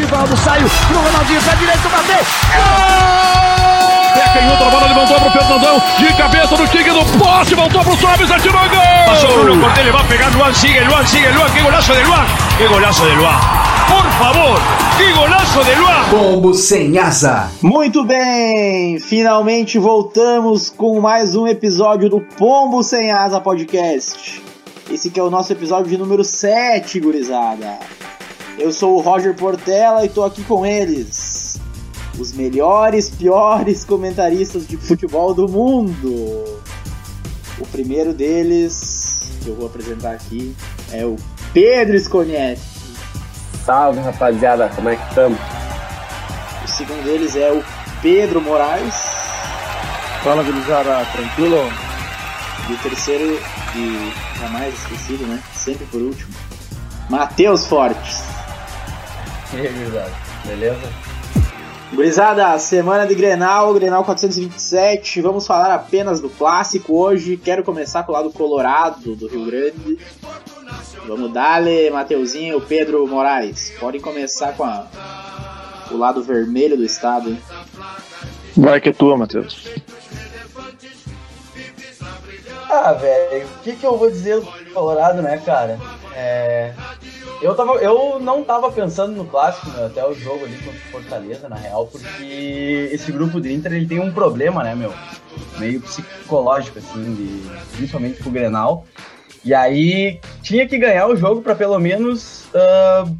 Rivaldo saiu pro Ronaldinho, pra direita, bateu. Gol! Pé canhoto, a bola levantou pro Fernandão. De cabeça no tigre do poste, voltou pro Sobis, atirou gol! Passou Bruno Cortés, le va a pegar Luan, sigue Luan, sigue Luan. ¡Qué golazo de Luan! ¡Qué golazo de Luan! Por favor, qué golazo de Luan! Pombo sem asa. Muito bem, finalmente voltamos com mais um episódio do Pombo Sem Asa Podcast. Esse que é o nosso episódio de número 7, gurizada. Eu sou o Roger Portela e tô aqui com eles. Os melhores, piores comentaristas de futebol do mundo. O primeiro deles, que eu vou apresentar aqui, é o Pedro Sconietti. Salve rapaziada, como é que estamos? O segundo deles é o Pedro Moraes. Fala, gurizada, tranquilo? E o terceiro, e jamais esquecido, né? Sempre por último, Matheus Fortes. E aí, gurizada, beleza? Gurizada, semana de Grenal, Grenal 427. Vamos falar apenas do clássico hoje. Quero começar com o lado colorado do Rio Grande. Vamos dar-lhe, Mateuzinho e Pedro Moraes. Podem começar com a, o lado vermelho do estado. Hein? Vai que é tua, Matheus. Ah, velho, o que, que eu vou dizer do Colorado, né, cara? É, eu, tava, eu não tava pensando no clássico, né, até o jogo ali contra o Fortaleza, na real, porque esse grupo de Inter ele tem um problema, né, meu? Meio psicológico, assim, de, principalmente pro Grenal. E aí tinha que ganhar o jogo para pelo menos, uh,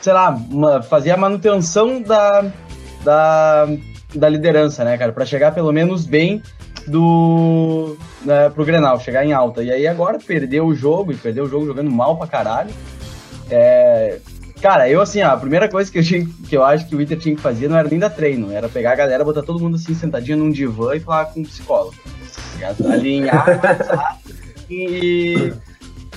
sei lá, uma, fazer a manutenção da, da, da liderança, né, cara? Para chegar pelo menos bem do né, pro Grenal, chegar em alta. E aí agora perdeu o jogo, e perdeu o jogo jogando mal pra caralho. É, cara, eu assim, ó, a primeira coisa que eu, tinha, que eu acho que o Inter tinha que fazer não era nem dar treino, era pegar a galera, botar todo mundo assim sentadinho num divã e falar com um psicólogo. Tá Alinhar, e.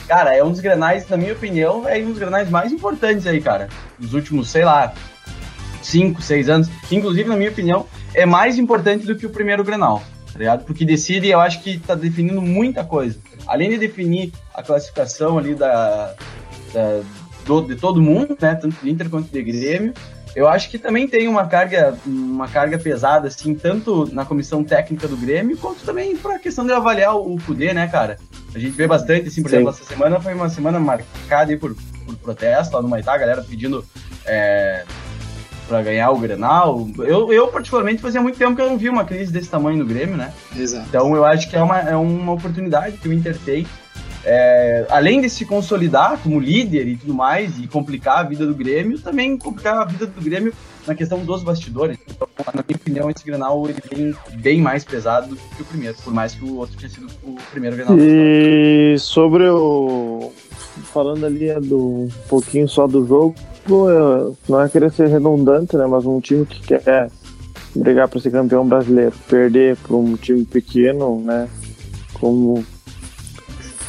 Cara, é um dos grenais, na minha opinião, é um dos grenais mais importantes aí, cara. Dos últimos, sei lá, 5, 6 anos. Inclusive, na minha opinião, é mais importante do que o primeiro grenal tá ligado? Porque decide, eu acho que tá definindo muita coisa. Além de definir a classificação ali da, da do, de todo mundo, né? Tanto do Inter quanto do Grêmio. Eu acho que também tem uma carga, uma carga pesada, assim, tanto na comissão técnica do Grêmio, quanto também para a questão de avaliar o poder, né, cara? A gente vê bastante, assim, por Sim. exemplo, essa semana foi uma semana marcada aí por, por protesto lá no Maitá, a galera pedindo é, para ganhar o Grenal. Eu, eu, particularmente, fazia muito tempo que eu não vi uma crise desse tamanho no Grêmio, né? Exato. Então eu acho que é uma, é uma oportunidade que o Inter tem. É, além de se consolidar como líder e tudo mais, e complicar a vida do Grêmio, também complicar a vida do Grêmio na questão dos bastidores. Então, na minha opinião, esse Grenal ele vem bem mais pesado do que o primeiro, por mais que o outro tenha sido o primeiro Grenal. E sobre o. Falando ali do um pouquinho só do jogo, não é querer ser redundante, né? Mas um time que quer brigar para ser campeão brasileiro, perder para um time pequeno, né? Como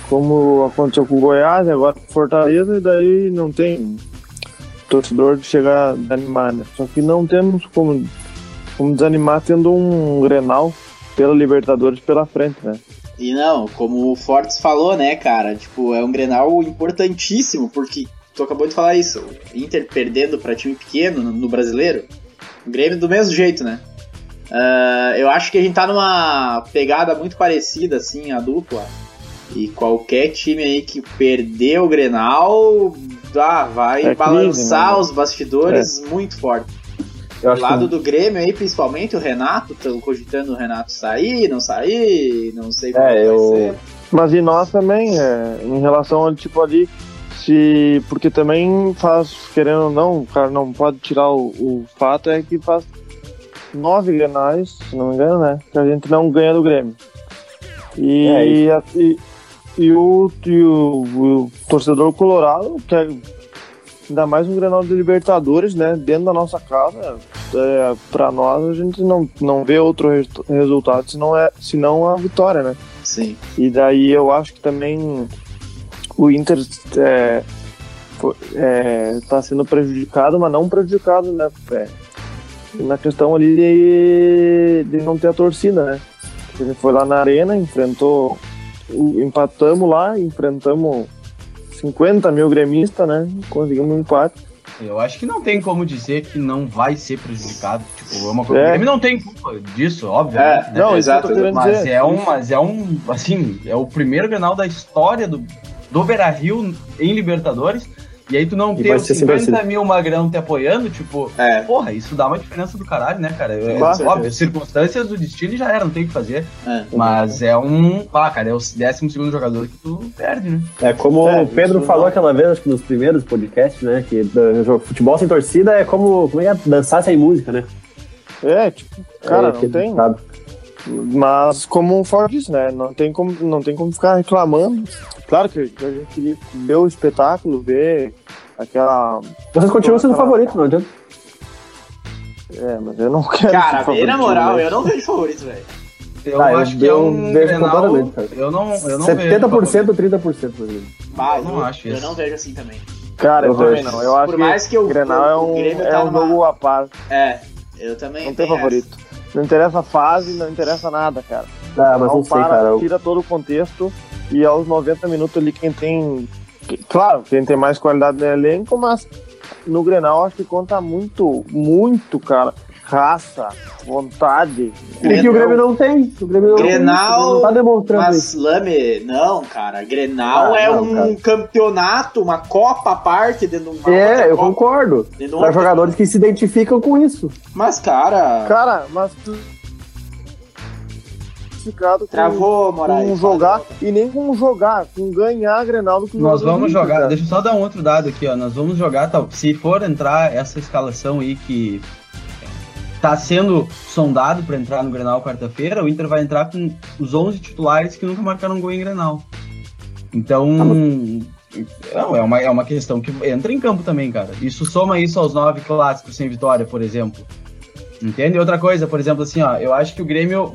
como aconteceu com o Goiás, agora com Fortaleza, e daí não tem torcedor de chegar a desanimar, né? Só que não temos como, como desanimar tendo um Grenal pela Libertadores pela frente, né? E não, como o Fortes falou, né, cara? Tipo, é um Grenal importantíssimo, porque tu acabou de falar isso. Inter perdendo para time pequeno no, no, brasileiro. O Grêmio do mesmo jeito, né? Uh, eu acho que a gente tá numa pegada muito parecida, assim, a dupla. E qualquer time aí que perder o Grenal ah, vai é balançar crise, os bastidores é. muito forte. Do lado que... do Grêmio aí, principalmente, o Renato, estão cogitando o Renato sair, não sair, não sei como é, eu... vai ser. Mas e nós também, é, em relação ao tipo ali, se. Porque também faz, querendo ou não, o cara não pode tirar o, o fato é que faz nove grenais, se não me engano, né? Que a gente não ganha do Grêmio. E, é e, e, o, e o, o, torcedor colorado quer ainda mais um Grenal de Libertadores, né? Dentro da nossa casa. É, para nós a gente não, não vê outro resultado senão, é, senão a vitória, né? Sim. E daí eu acho que também o Inter é, é, tá sendo prejudicado, mas não prejudicado, né? É, na questão ali de, de não ter a torcida, né? Gente foi lá na arena, enfrentou, empatamos lá, enfrentamos 50 mil gremistas, né? Conseguimos um empate. Eu acho que não tem como dizer que não vai ser prejudicado. Tipo, é uma coisa. É. O Grêmio não tem culpa disso, óbvio. É, né? Não, exato. querendo Mas dizer. é um, mas é um, assim, é o primeiro Grenal da história do, do Beira-Rio em Libertadores. E aí tu não ter sem 50 torcida. mil magrão te apoiando, tipo, É. porra, isso dá uma diferença do caralho, né, cara? É, Claro. óbvio, circunstâncias do destino já era, não tem o que fazer. É. Mas é um. Ah, cara, é o 12 segundo jogador que tu perde, né? É como É, o Pedro falou não- aquela vez, acho que nos primeiros podcasts, né? Que futebol sem torcida é como, como é é? dançar sem música, né? É, tipo, cara, É, não que- tem. sabe? Mas como o Ford disse, né? Não tem como, não tem como ficar reclamando. Claro que a gente queria ver o espetáculo, ver aquela. Vocês continuam sendo aquela- favorito, não adianta. É, mas eu não quero. Cara, ser bem na favorito, moral, né? eu não vejo favorito, velho. Eu Ah, eu- acho que é eu um. vejo Grenal, completamente, cara. eu não, eu não 70%, vejo. 30%, por exemplo. Eu não acho eu isso. não vejo assim também. Cara, eu, Eu também não. Eu acho Por mais que o o- Grenal é um, é tá um numa- jogo à parte. É, eu também. Não tem tenho favorito. Não interessa a fase, não interessa nada, cara. Ah, mas Não não sei, para, cara. Tira todo o contexto e aos 90 minutos ali quem tem. Claro, quem tem mais qualidade no elenco, mas no Grenal acho que conta muito, muito, cara. Raça, vontade. É que o Grêmio não tem. O Grêmio não tem Grenal, não tá demonstrando Mas. Lame, não, cara. Grenal Ah, é não, um cara. campeonato, uma copa à parte dentro de outra É, eu copa, concordo. Para jogadores que se identificam com isso. Mas, cara, Cara, mas tu. Com, travou, Moraes. com jogar e nem com jogar, com ganhar a Grenal do que Nós vamos do jogar, cara. deixa eu só dar um outro dado aqui, ó. Nós vamos jogar, tal, se for entrar essa escalação aí que tá sendo sondado para entrar no Grenal quarta-feira, o Inter vai entrar com os 11 titulares que nunca marcaram gol em Grenal. Então, não, é uma, é uma questão que entra em campo também, cara. Isso soma isso aos nove clássicos sem vitória, por exemplo. Entende? Outra coisa, por exemplo, assim, ó, eu acho que o Grêmio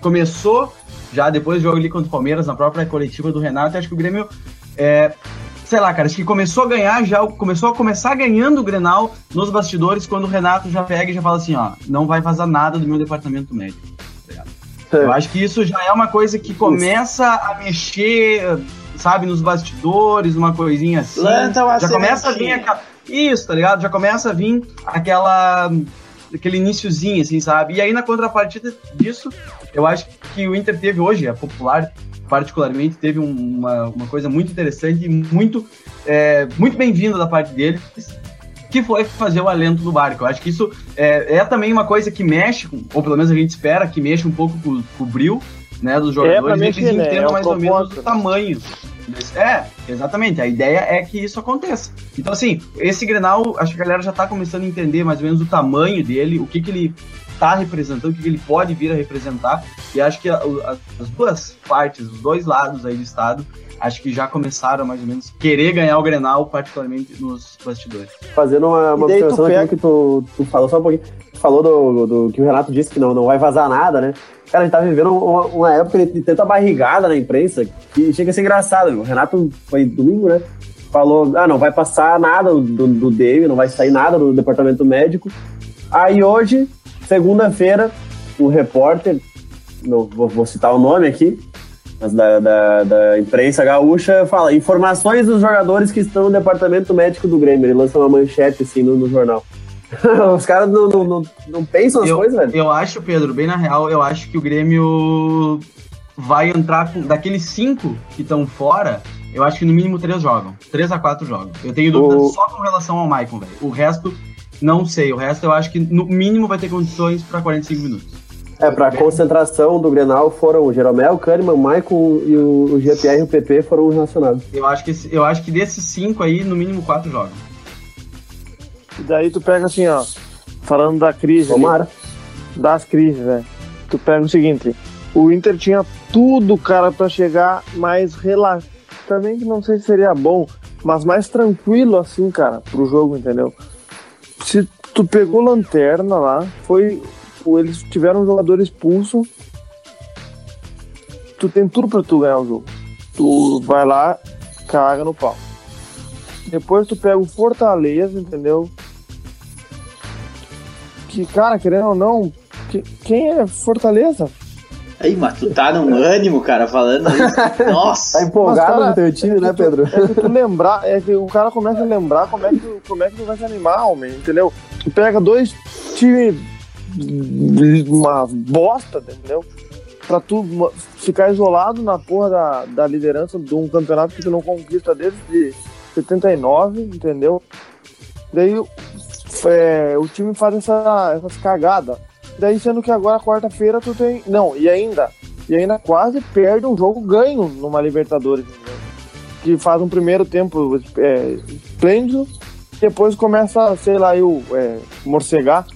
começou já depois do jogo ali contra o Palmeiras, na própria coletiva do Renato, eu acho que o Grêmio, é, sei lá, cara, acho que começou a ganhar já, começou a começar ganhando o Grenal nos bastidores, quando o Renato já pega e já fala assim, ó, não vai vazar nada do meu departamento médico. tá? Eu acho que isso já é uma coisa que começa a mexer, sabe, nos bastidores, uma coisinha assim. Planta uma já começa a vir aquela. Isso, tá ligado? Já começa a vir aquela. aquele iniciozinho, assim, sabe? E aí, na contrapartida disso, eu acho que o Inter teve hoje, a popular, particularmente, teve um- uma, uma coisa muito interessante e muito, é, muito bem-vinda da parte deles, que foi fazer o alento do barco. Eu acho que isso é, é também uma coisa que mexe, com- ou pelo menos a gente espera que mexa um pouco com, com o bril, né, dos É jogadores, e mexer, eles né? entendam É mais ou menos o tamanho. desse- É, exatamente. A ideia é que isso aconteça. Então, assim, esse Grenal, acho que a galera já tá começando a entender mais ou menos o tamanho dele, o que, que ele tá representando, o que, que ele pode vir a representar. E acho que a- a- as duas partes, os dois lados aí do estado, acho que já começaram mais ou menos querer ganhar o Grenal, particularmente nos bastidores. Fazendo uma, uma observação pega- aqui que tu, tu falou só um pouquinho. Tu falou do, do que o Renato disse que não, não vai vazar nada, né? Cara, a gente tá vivendo uma, uma época de tanta barrigada na imprensa que chega a ser engraçado. O Renato foi domingo, né? Falou, ah, não vai passar nada do, do Dave, não vai sair nada do departamento médico. Aí hoje, segunda-feira, um repórter, não vou, vou citar o nome aqui, mas da, da, da imprensa gaúcha, fala informações dos jogadores que estão no departamento médico do Grêmio. Ele lança uma manchete assim no, no jornal. Os caras não, não, não, não pensam as Eu- coisas, velho. Eu acho, Pedro, bem na real, eu acho que o Grêmio vai entrar com. Daqueles cinco que estão fora, eu acho que no mínimo três jogam. Três a quatro jogam. Eu tenho dúvidas O- só com relação ao Maicon, velho. O resto, não sei. O resto eu acho que no mínimo vai ter condições para 45 minutos. É, pra concentração do Grenal foram o Jeromel, o Kahneman, o Maicon e o, o GPR e o PP foram relacionados. Eu acho que, eu acho que desses cinco aí, no mínimo quatro jogam. E daí tu pega assim, ó, falando da crise, ali, Tomara. das crises, né? Tu pega o seguinte, o Inter tinha tudo, cara, pra chegar mais relativamente, não sei se seria bom, mas mais tranquilo assim, cara, pro jogo, entendeu? Se tu pegou lanterna lá, foi. Eles tiveram um jogador expulso. Tu tem tudo pra tu ganhar o jogo. Tu vai lá, caga no pau. Depois tu pega o Fortaleza, entendeu? Que, cara, querendo ou não, que- quem é Fortaleza? Aí, mas tu tá num ânimo, cara, falando isso. Nossa! Tá empolgado cara, no teu time, né, Pedro? É que tu lembrar, é que o cara começa a lembrar como é que, tu- como é que tu vai se animar, homem, entendeu? Tu pega dois times, uma bosta, entendeu? Pra tu ficar isolado na porra da, da liderança de um campeonato que tu não conquista desde 79, entendeu? Daí é, o time faz essa, essas cagadas. Daí sendo que agora quarta-feira tu tem. Não, e ainda. E ainda quase perde um jogo ganho numa Libertadores, que faz um primeiro tempo é, esplêndido, depois começa, sei lá, eu é, morcegar.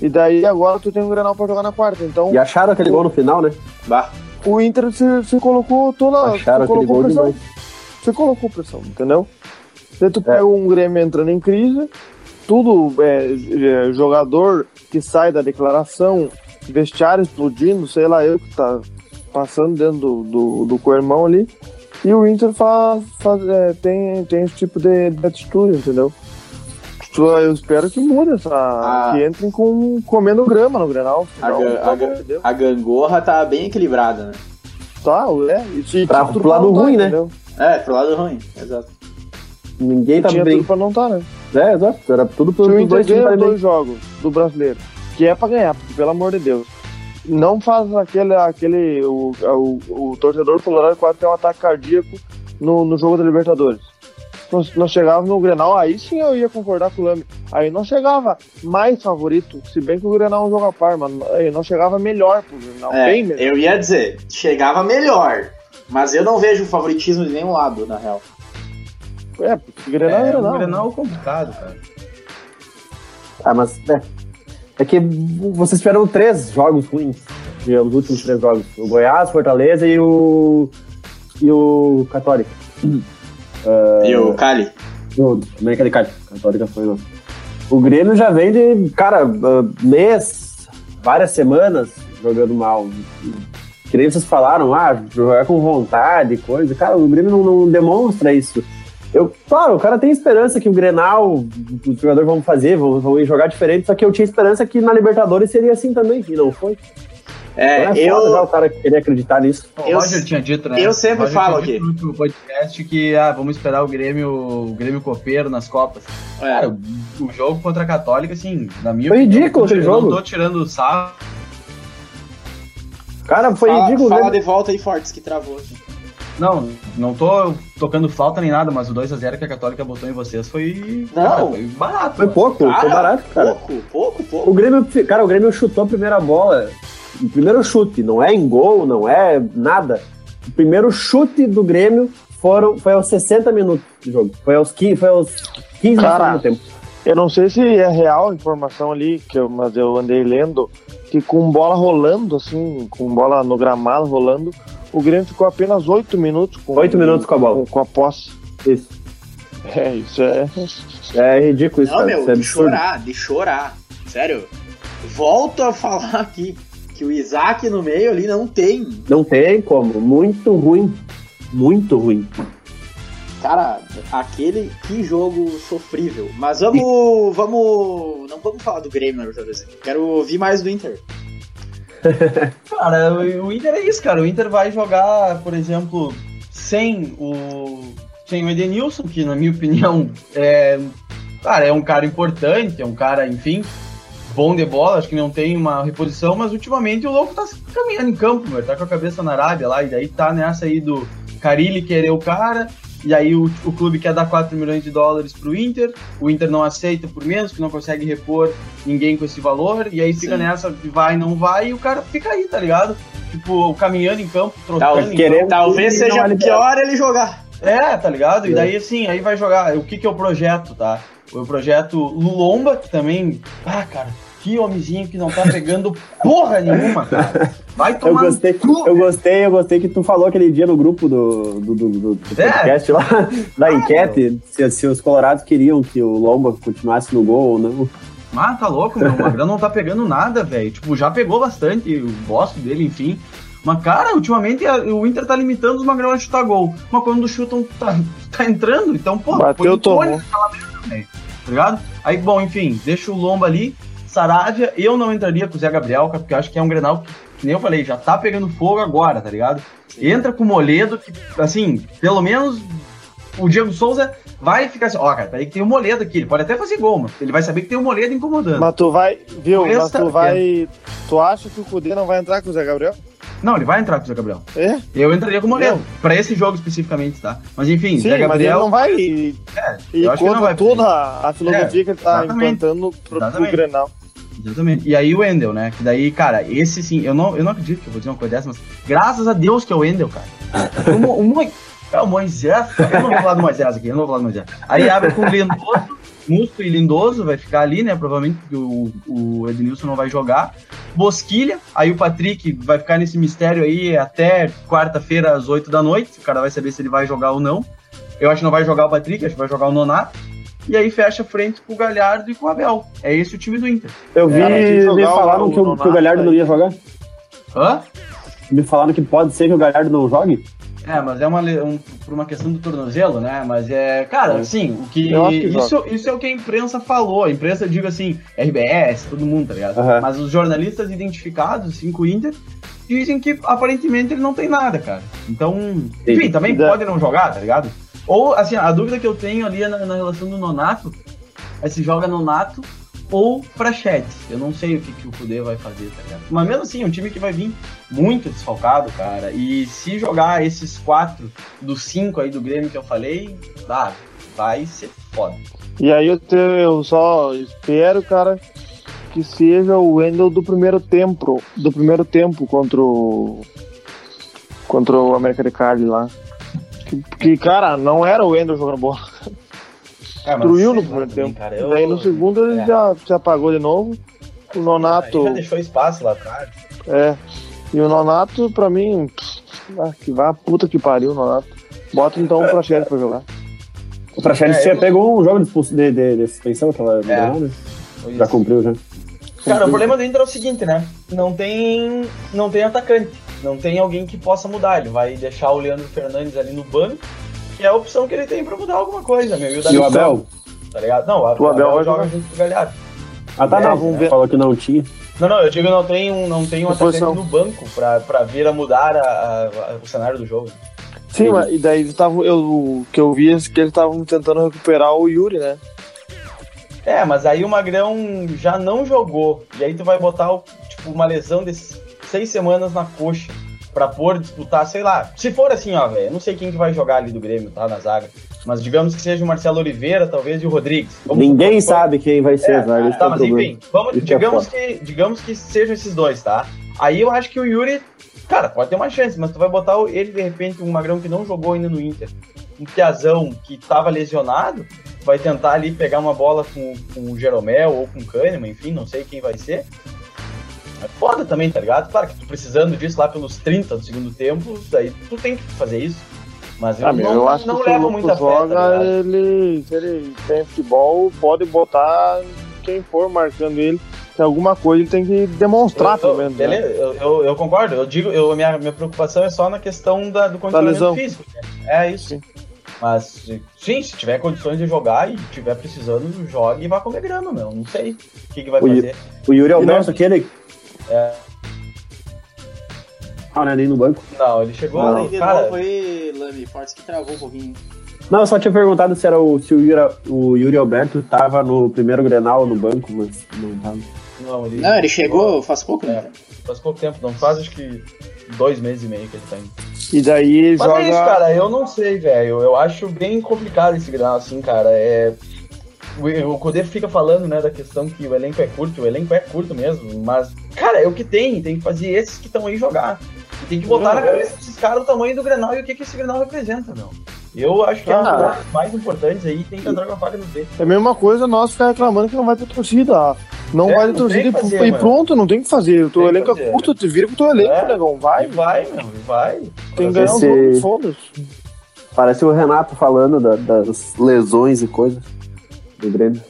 E daí agora tu tem um Granal pra jogar na quarta. Então E acharam aquele gol no final, né? Bah. o Inter se, se colocou toda. Acharam se aquele colocou gol pressão. demais. Você colocou pressão, entendeu? Daí tu pega um Grêmio entrando em crise, tudo é, é, jogador que sai da declaração, vestiário explodindo, sei lá eu que tá passando dentro do, do, do co-irmão ali. E o Inter faz, faz, é, tem, tem esse tipo de, de atitude, entendeu? Tu- Eu espero que mude essa. Ah. Que entrem com, comendo grama no Grenal. A, a a gangorra tá bem equilibrada, né? Tá, é. E, e Pra- pro lado não tá, ruim, né? entendeu? É, pro lado ruim, exato. Ninguém tá Tinha bem. tudo pra não tá, né? É, exato. Era tudo Se o pros Inter dois ganha dois jogos do brasileiro, que é pra ganhar, porque, pelo amor de Deus, não faz aquele. aquele o, o, o torcedor colorado quase tem um ataque cardíaco no, no jogo da Libertadores. Nós, nós chegávamos no Grenal, aí sim eu ia concordar com o Lame. Aí não chegava mais favorito, se bem que o Grenal é um jogo a par, mas aí não chegava melhor pro Grenal, É, bem melhor. eu ia dizer, chegava melhor. Mas eu não vejo favoritismo de nenhum lado, na real. É, porque o Grenal é, É, Grenal. Grenal complicado, cara. Ah, mas é. É que vocês tiveram três jogos ruins. Os últimos três jogos. O Goiás, Fortaleza e o. E o Católica. E o Cali? O América de Cali. Católica foi não. O Grêmio já vem de, cara, ah, mês, várias semanas jogando mal. Que nem vocês falaram, ah, jogar com vontade, coisa. Cara, o Grêmio não, não demonstra isso. Eu, claro, o cara tem esperança que o Grenal, os jogadores vão fazer, vão, vão jogar diferente, só que eu tinha esperança que na Libertadores seria assim também, e não foi. É, é foda já eu. o cara querer acreditar nisso. O Eu- Roger tinha dito, né? eu sempre falo aqui. no último podcast que ah, vamos esperar o Grêmio, o Grêmio copeiro nas Copas. Cara, É, o, o jogo contra a Católica, assim, na minha Foi opinião, ridículo eu aquele não jogo. tô tirando sarro. Cara, foi fala, ridículo. fala né? de volta aí, Fortes, que travou aqui. Não, não tô tocando flauta nem nada, mas o 2x0 que a Católica botou em vocês foi. Não. cara, foi barato. Foi pouco, foi barato, cara. Pouco, pouco, pouco. O Grêmio, cara, o Grêmio chutou a primeira bola. O primeiro chute, não é em gol, não é nada. O primeiro chute do Grêmio foram, foi aos 60 minutos de jogo. Foi aos 15, foi aos 15 do Cara, segundo tempo. Eu não sei se é real a informação ali, que eu, mas eu andei lendo, que com bola rolando, assim, com bola no gramado rolando, o Grêmio ficou apenas 8 minutos com, Oito minutos com a bola. com, com a posse. Isso. É, isso é. É ridículo isso, Não, cara. meu, Isso é de absurdo. chorar, de chorar. Sério. Volto a falar aqui que o Isaac no meio ali não tem. Não tem como. Muito ruim. Muito ruim. Cara, aquele que jogo sofrível. Mas vamos. vamos. Não vamos falar do Grêmio na Libertadores. Quero ouvir mais do Inter. Cara, o Inter é isso, cara. O Inter vai jogar, por exemplo, sem o. Sem o Edenilson, que na minha opinião é. Cara, é um cara importante, é um cara, enfim, bom de bola, acho que não tem uma reposição, mas ultimamente o louco tá caminhando em campo, meu, tá com a cabeça na Arábia lá, e daí tá nessa aí do Carilli querer o cara, e aí o, o clube quer dar 4 milhões de dólares pro Inter, o Inter não aceita por menos, que não consegue repor ninguém com esse valor, e aí fica Sim. nessa vai, não vai, e o cara fica aí, tá ligado? Tipo, caminhando em campo, trocando Tal- em querendo- campo. Talvez seja é pior ele jogar. É, tá ligado? E É. daí, assim, aí vai jogar. O que que é o projeto, tá? O projeto Lulomba, que também. Ah, cara, que homenzinho que não tá pegando porra nenhuma, cara. Vai Eu tomar. no gostei, cu, eu gostei, eu gostei que tu falou aquele dia no grupo do, do, do, do- É. podcast lá, da enquete, se, se os colorados queriam que o Lomba continuasse no gol ou não. Ah, tá louco, meu. O Magrão não tá pegando nada, velho. Tipo, já pegou bastante, eu gosto dele, enfim. Mas, cara, ultimamente a- o Inter tá limitando os Magrão a chutar gol. Mas quando chutam, tá, tá entrando. Então, pô, Bateu, põe o Tony naquela merda, velho. Tá ligado? Aí, bom, enfim, deixa o Lomba ali. Saravia, eu não entraria com o Zé Gabriel, porque eu acho que é um Grenal que, que nem eu falei, já tá pegando fogo agora, tá ligado? Entra com o Moledo, que, assim, pelo menos o Diego Souza vai ficar assim, ó, cara, peraí que tem o Moledo aqui, ele pode até fazer gol, mas ele vai saber que tem o Moledo incomodando. Mas tu vai, viu? Mas tu vai. Tu acha que o Cudê não vai entrar com o Zé Gabriel? Não, ele vai entrar com o Zé Gabriel. É? Eu entraria com o Moledo, pra esse jogo especificamente, tá? Mas enfim, Sim, Zé Gabriel... não vai. E, É, e eu acho que não contra vai toda a filosofia É, que ele tá exatamente. implantando pro, pro. Grenal. Exatamente. E aí o Wendel, né? Que daí, cara, esse sim, eu não, eu não acredito que eu vou dizer uma coisa dessa, mas graças a Deus que é o Wendel, cara. O, Mo- é, o Moisés, eu não vou falar do Moisés aqui, eu não vou falar do Moisés. Aí abre com o Lindoso, Musto e Lindoso, vai ficar ali, né? Provavelmente porque o, o Ednilson não vai jogar. Bosquilha, aí o Patrick vai ficar nesse mistério aí até quarta-feira às 8 da noite. O cara vai saber se ele vai jogar ou não. Eu acho que não vai jogar o Patrick, acho que vai jogar o Nonato. E aí fecha a frente com o Galhardo e com o Abel. É esse o time do Inter. Eu vi, tem que jogar me o- falaram o que, o, que o Galhardo não aí. ia jogar. Hã? Me falaram que pode ser que o Galhardo não jogue. É, mas é uma, um, por uma questão do tornozelo, né? Mas é. Cara, assim, o que. Eu acho que isso, isso é o que a imprensa falou. A imprensa, digo assim, RBS, todo mundo, tá ligado? Aham. Mas os jornalistas identificados, assim, com o Inter, dizem que aparentemente ele não tem nada, cara. Então. Enfim, também pode não jogar, tá ligado? Ou, assim, a dúvida que eu tenho ali é na, na relação do Nonato é se joga Nonato ou Prachete. Eu não sei o que, que o Kudê vai fazer, tá ligado? Mas mesmo assim, é um time que vai vir muito desfalcado, cara. E se jogar esses quatro dos cinco aí do Grêmio que eu falei, ah, vai ser foda. E aí eu, te- eu só espero, cara, que seja o Wendel do primeiro tempo, do primeiro tempo contra o contra o América de Cali lá. Que, que, cara, não era o Wendel jogando bola. É, mas Destruiu no primeiro tempo. Cara, eu- Daí no segundo ele é. já se apagou de novo. O Aí Nonato, já deixou espaço lá atrás. é. E o Nonato, pra mim, pff, ah, que vá, puta que pariu o Nonato. Bota então o Prachete pra jogar. O Praxedes É, tinha eu- pegou um jogo de, de, de, de suspensão, aquela É. né? Já cumpriu, já. Cara, o problema do Inter é o seguinte, né? Não tem, não tem atacante. Não tem alguém que possa mudar. Ele vai deixar o Leandro Fernandes ali no banco, que é a opção que ele tem pra mudar alguma coisa, meu. E o, E o Abel? Tá ligado? Não, o O Abel Abel vai joga jogar. junto com o Galhardo. Ah, tá, não. vamos ver. Falou que não tinha. Não, não, eu digo não tem um, não tem um atacante no banco pra, pra vir a mudar a- a- a- o cenário do jogo. Sim, mas, e daí eles tavam, eu, o que eu vi é que eles estavam tentando recuperar o Yuri, né? É, mas aí o Magrão já não jogou. E aí tu vai botar tipo, uma lesão de seis semanas na coxa pra pôr, disputar, sei lá. Se for assim, ó, velho, eu não sei quem que vai jogar ali do Grêmio, tá, na zaga. Mas digamos que seja o Marcelo Oliveira, talvez, e o Rodrigues. Vamos Ninguém supor- sabe quem vai ser, É, que é Tá, mas enfim, vamos, Isso é digamos, que, digamos que sejam esses dois, tá? Aí eu acho que o Yuri, cara, pode ter uma chance, mas tu vai botar ele, de repente, um magrão que não jogou ainda no Inter, um Piazão que tava lesionado, vai tentar ali pegar uma bola com, com o Jeromel ou com o Kahneman, enfim, não sei quem vai ser. É foda também, tá ligado? Claro que tu precisando disso lá pelos 30 do segundo tempo, daí tu tem que fazer isso. Mas eu Ah, não, eu acho não que se o levo Lucas muita fé, joga, tá ligado? ele, se ele tem futebol, pode botar quem for marcando ele. Tem alguma coisa ele tem que demonstrar, Eu- pelo menos. né? Eu, eu, eu concordo. Eu digo, eu, minha, minha preocupação é só na questão da, do condicionamento físico. né? É isso. Sim. Mas, sim, se tiver condições de jogar e tiver precisando, jogue e vá comer grama, meu. Não sei o que, que vai O fazer. O Yuri Alberto, não- aquele. É. Ah, não é nem no banco. Não, ele chegou. De cara, novo aí, Lami. Fortes que travou um pouquinho. Não, eu só tinha perguntado se, era o, se o, Yuri, o Yuri Alberto tava no primeiro Grenal no banco, mas não tava. não, ele, Não, ele chegou faz pouco, É, né? faz pouco tempo, não faz acho que dois meses e meio que ele tá indo. E daí ele Mas joga. é isso, cara, eu não sei, velho. Eu acho bem complicado esse grau, assim, cara. É... O Codê fica falando, né, da questão que o elenco é curto, o elenco é curto mesmo, mas, cara, é o que tem, tem que fazer esses que estão aí jogar. E tem que botar na cabeça desses caras o tamanho do Grenal e o que, que esse Grenal representa, meu. Eu acho que é um Ah. dos jogos mais importantes aí, tem que entrar com a faca no dedo. É a mesma coisa nós ficar reclamando que não vai ter torcida. Não É, vai não torcida e- fazer, e pronto, não tem o que fazer. O teu elenco é curto, tu vira com o teu elenco, É. negão. Vai, E vai, meu, vai. tem que ganhar um Esse- jogo, foda-se. Parece o Renato falando da- das lesões e coisas do Grêmio.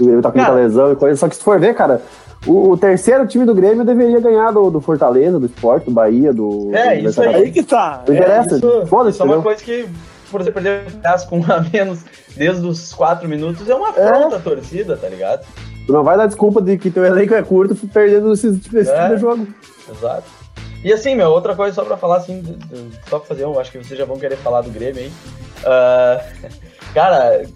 O Grêmio tá com muita lesão e coisa. Só que se for ver, cara, o, o terceiro time do Grêmio deveria ganhar do, do Fortaleza, do Sport, do Bahia, do. É, do isso aí. Aí que tá. Não interessa. Isso, Foda-se, isso é uma entendeu? coisa que, por você perder o pedaço com um a menos desde os quatro minutos, é uma afronta à torcida, tá ligado? Tu não vai dar desculpa de que teu elenco é curto perdendo esse, esse tipo É. de jogo. Exato. E assim, meu, outra coisa só pra falar assim, só pra fazer um, acho que vocês já vão querer falar do Grêmio aí. Ah, cara,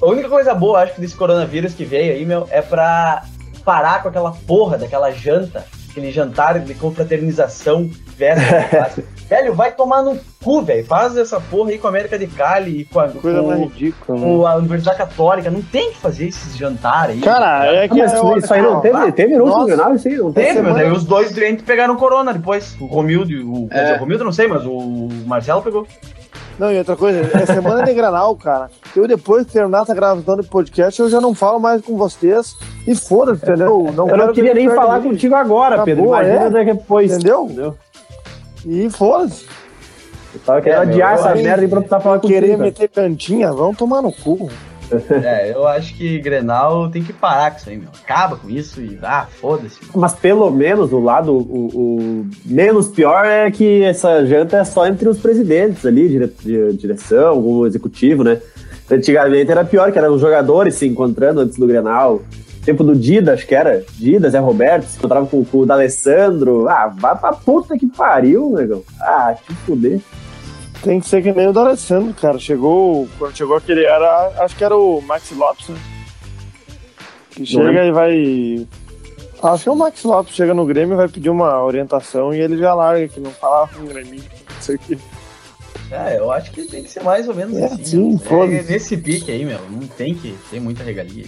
a única coisa boa, acho que desse coronavírus que veio aí, meu, é pra parar com aquela porra daquela janta, aquele jantar de confraternização Velho, vai tomar no cu, velho. Faz essa porra aí com a América de Cali e com a, Coisa mais com, ridícula. né? com a Universidade Católica. Não tem que fazer esses jantar aí. Cara, é Ah, que. mas eu- isso aí não teve, teve no último Nossa. Grenal, isso aí não teve. Teve, mas aí os dois doentes pegaram corona depois. O Romildo e o. Quer É. dizer, o Romildo eu não sei, mas o Marcelo pegou. Não, e outra coisa, é semana de granal, cara. Eu depois que terminar essa gravação do podcast, eu já não falo mais com vocês. E foda-se, entendeu? Eu não queria nem falar de contigo agora, Acabou, Pedro. Imagina é? depois. Entendeu? E foda-se. Eu tava querendo É, meu, adiar eu essa merda e pra precisar falar contigo. Querer meter cantinha, vão tomar no cu. É, eu acho que Grenal tem que parar com isso aí, meu. Acaba com isso e ah, foda-se. Mas pelo menos o lado, o, o menos pior é que essa janta é só entre os presidentes ali, dire, de direção, o executivo, né? Antigamente era pior, que eram os jogadores se encontrando antes do Grenal. Tempo do Dida, acho que era. Dida, Zé Roberto, se encontrava com, com o D'Alessandro. Ah, vai pra puta que pariu, negão. Ah, te fuder. Tem que ser que nem o do Alessandro, cara. Chegou. Quando chegou aquele. Era, acho que era o Max Lopes, né? Que chega e vai. Acho que é o Max Lopes, chega no Grêmio e vai pedir uma orientação e ele já larga, que não falava com o Grêmio. Não sei o que. É, eu acho que tem que ser mais ou menos É, assim. sim, foda-se. é nesse pique aí, meu. Não tem que ter muita regalia.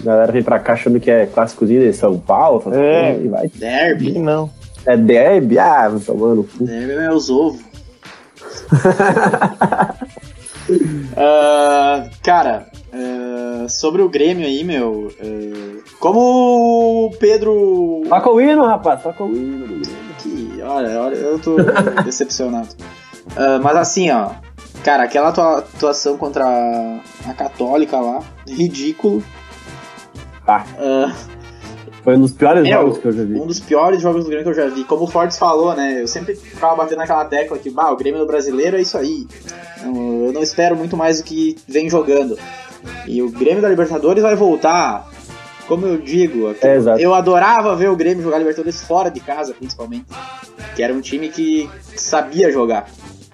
A galera vem pra cá achando que é clássicozinho de São Paulo. essas É. coisas, E vai. Derby. E não. É derby? Ah, tomando cu. Derby é meus ovos. Ah, cara, ah, sobre o Grêmio aí, meu. ah, como o Pedro. Toca o hino, rapaz. Toca o hino. Que, olha, olha, eu tô decepcionado. Mas assim, ó. Cara, aquela atua- atuação contra a, a Católica lá, ridículo. Ah, Ah, foi um dos piores Meu, jogos que eu já vi. um dos piores jogos do Grêmio que eu já vi. Como o Fortes falou, né? Eu sempre ficava batendo naquela tecla que, bah, o Grêmio do brasileiro é isso aí. Eu, eu não espero muito mais do que vem jogando. E o Grêmio da Libertadores vai voltar. Como eu digo, É, eu adorava ver o Grêmio jogar Libertadores fora de casa, principalmente. Que era um time que sabia jogar.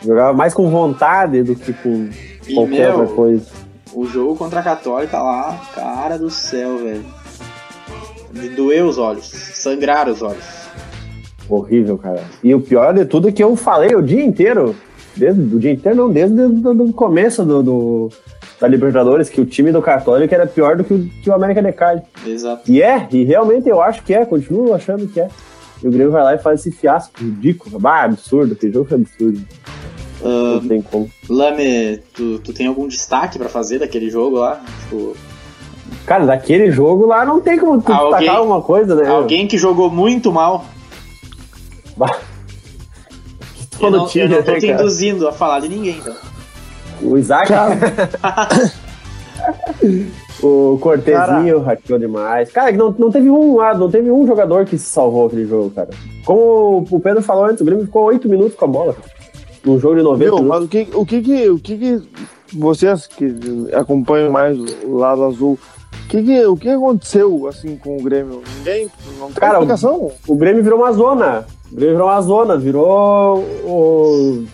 Jogava mais com vontade do que com E, qualquer meu, outra coisa. O jogo contra a Católica lá, cara do céu, velho. Me doeu os olhos, sangraram os olhos. Horrível, cara. E o pior de tudo é que eu falei o dia inteiro. Desde o dia inteiro, não, desde o começo do, do- da Libertadores, que o time do Católico era pior do que o, que o América de Cali. Exato. E é, e realmente eu acho que é, continuo achando que é. E o Grêmio vai lá e faz esse fiasco ridículo. Ah, absurdo, que jogo foi absurdo. Não tem como. Lame, tu, tu tem algum destaque pra fazer daquele jogo lá? Tipo, Cara, daquele jogo lá não tem como tu Alguém- destacar alguma coisa, né? alguém que jogou muito mal. Eu Todo não, time, eu não tô né, te cara? induzindo a falar de ninguém, então. O Isaac. o Cortezinho hackeou demais. Cara, não, não teve um lado, não teve um jogador que se salvou aquele jogo, cara. Como o Pedro falou antes, o Grêmio ficou oito minutos com a bola. Num jogo de 90 Meu, minutos. mas o que, o que que, o que que vocês que acompanham mais o lado azul, o que que, o que aconteceu assim com o Grêmio? Ninguém, não tem Cara, o- explicação. O Grêmio virou uma zona. O Grêmio virou uma zona, virou o.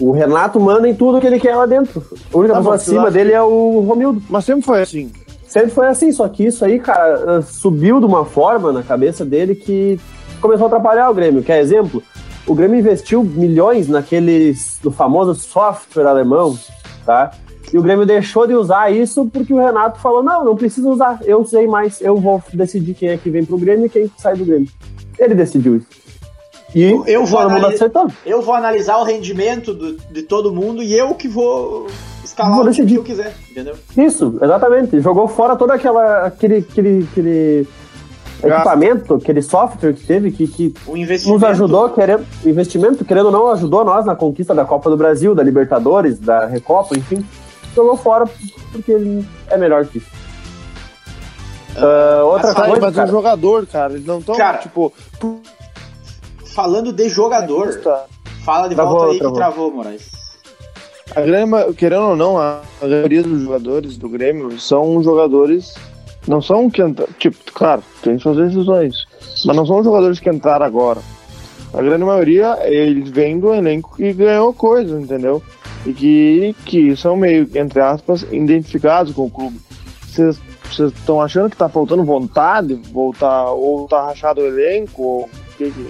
O Renato manda em tudo que ele quer lá dentro. A única Tá, pessoa acima dele é o Romildo. Mas sempre foi assim. Sempre foi assim, só que isso aí, cara, subiu de uma forma na cabeça dele que começou a atrapalhar o Grêmio. Quer exemplo? O Grêmio investiu milhões naqueles, no famoso software alemão, tá? E o Grêmio deixou de usar isso porque o Renato falou: não, não precisa usar, eu usei mais, eu vou decidir quem é que vem pro Grêmio e quem sai do Grêmio. Ele decidiu isso. E Eu vou todo mundo analis- aceitou. Eu vou analisar o rendimento do- de todo mundo e eu que vou escalar Vou o que eu quiser, entendeu? Isso, exatamente. Jogou fora todo aquela, aquele, aquele, aquele. Equipamento, aquele software que teve que, que O nos ajudou, querendo, investimento, querendo ou não, ajudou nós na conquista da Copa do Brasil, da Libertadores, da Recopa, enfim. Jogou fora porque ele é melhor que isso. Ah, outra mas coisa, mas cara, o jogador, cara, eles não estão, Cara, tipo, Falando de jogador, fala de Travou, volta aí travou. que travou, Moraes. A grande, querendo ou não, a maioria dos jogadores do Grêmio são jogadores Não são que Tipo, claro, tem suas decisões. Mas não são jogadores que entraram agora. A grande maioria, eles vêm do elenco que ganhou coisa, entendeu? E que, que são meio, entre aspas, identificados com o clube. Vocês estão achando que tá faltando vontade? Voltar, ou tá rachado o elenco? Ou que que...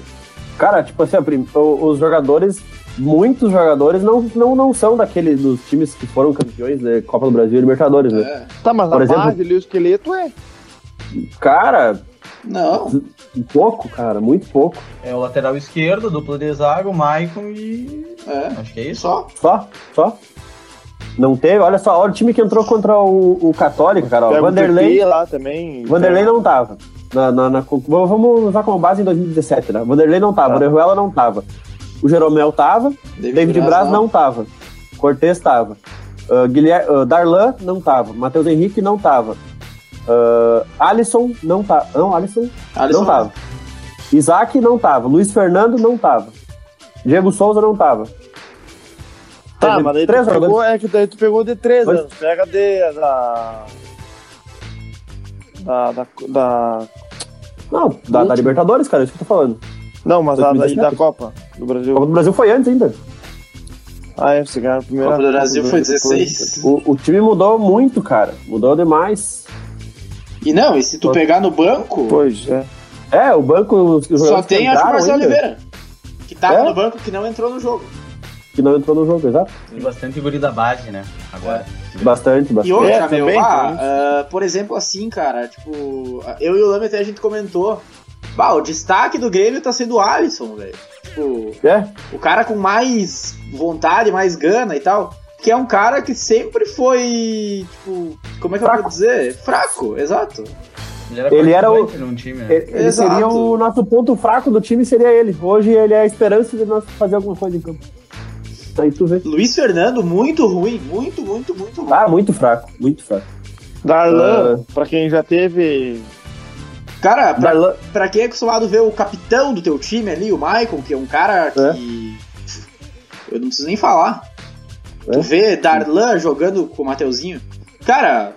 Cara, tipo assim, os jogadores, muitos jogadores não, não, não são daquele dos times que foram campeões da Copa do Brasil e Libertadores, né? É. Tá, mas Por a exemplo- base ali, o esqueleto é. Cara, Não. pouco, cara, muito pouco. É o lateral esquerdo, dupla de zaga, o Maicon e. É. Acho que é isso. Só. Só, só. Não teve, olha só, olha o time que entrou contra o, o Católica, cara. o Vanderlei, lá também. Vanderlei não tava. Na, na- na- vamos usar como base em 2017, né? Vanderlei não tava, Tá. o Orejuela não tava. O Jeromel tava, David Braz não tava. Cortez tava. Uh, Guilher- uh, Darlan não tava. Matheus Henrique não tava. Uh, Alisson não tava. Não, Alisson, Alisson não tava. Isaac não tava. Luiz Fernando não tava. Diego Souza não tava. Tá, Teve mas daí tu três pegou, jogadores. é que daí tu pegou de três Pois. anos. Pega de. Da. Da. Da. da- Não, da, da Libertadores, cara, é isso que eu tô falando. Não, mas a da, 2017. da Copa do A Brasil. Copa do Brasil foi antes ainda. Ah, é, você ganhou a primeira. Copa do Brasil foi depois. 16. O, o time mudou muito, cara. Mudou demais. E não, e se tu pegar no banco, Pois, é. É, o banco. Os só tem acho que o Marcelo ainda, Oliveira. Que tava É? no banco que não entrou no jogo. Que não entrou no jogo, exato. Tem bastante guri da base, né? Agora. Bastante, E bastante. outra, É, meu, também, ah, ah, por exemplo, assim, cara, tipo, eu e o Lame até a gente comentou. Bah, o destaque do Grêmio tá sendo o Alisson, velho. Tipo, É, o cara com mais vontade, mais gana e tal. Que é um cara que sempre foi, tipo, como é que eu Fraco. vou dizer? Fraco, exato. Ele era, Ele era o- time, né? ele, ele Exato. seria o nosso ponto fraco do time, seria ele. Hoje ele é a esperança de nós fazer alguma coisa em campo. Aí tu vê. Luiz Fernando, muito ruim, muito, muito, muito ruim. Ah, muito fraco, muito fraco. Darlan, pra quem já teve. Cara, pra, Darlan, pra quem é acostumado a ver o capitão do teu time ali, o Maicon, que é um cara que. Eu não preciso nem falar. É? Tu vê Darlan jogando com o Mateuzinho. Cara.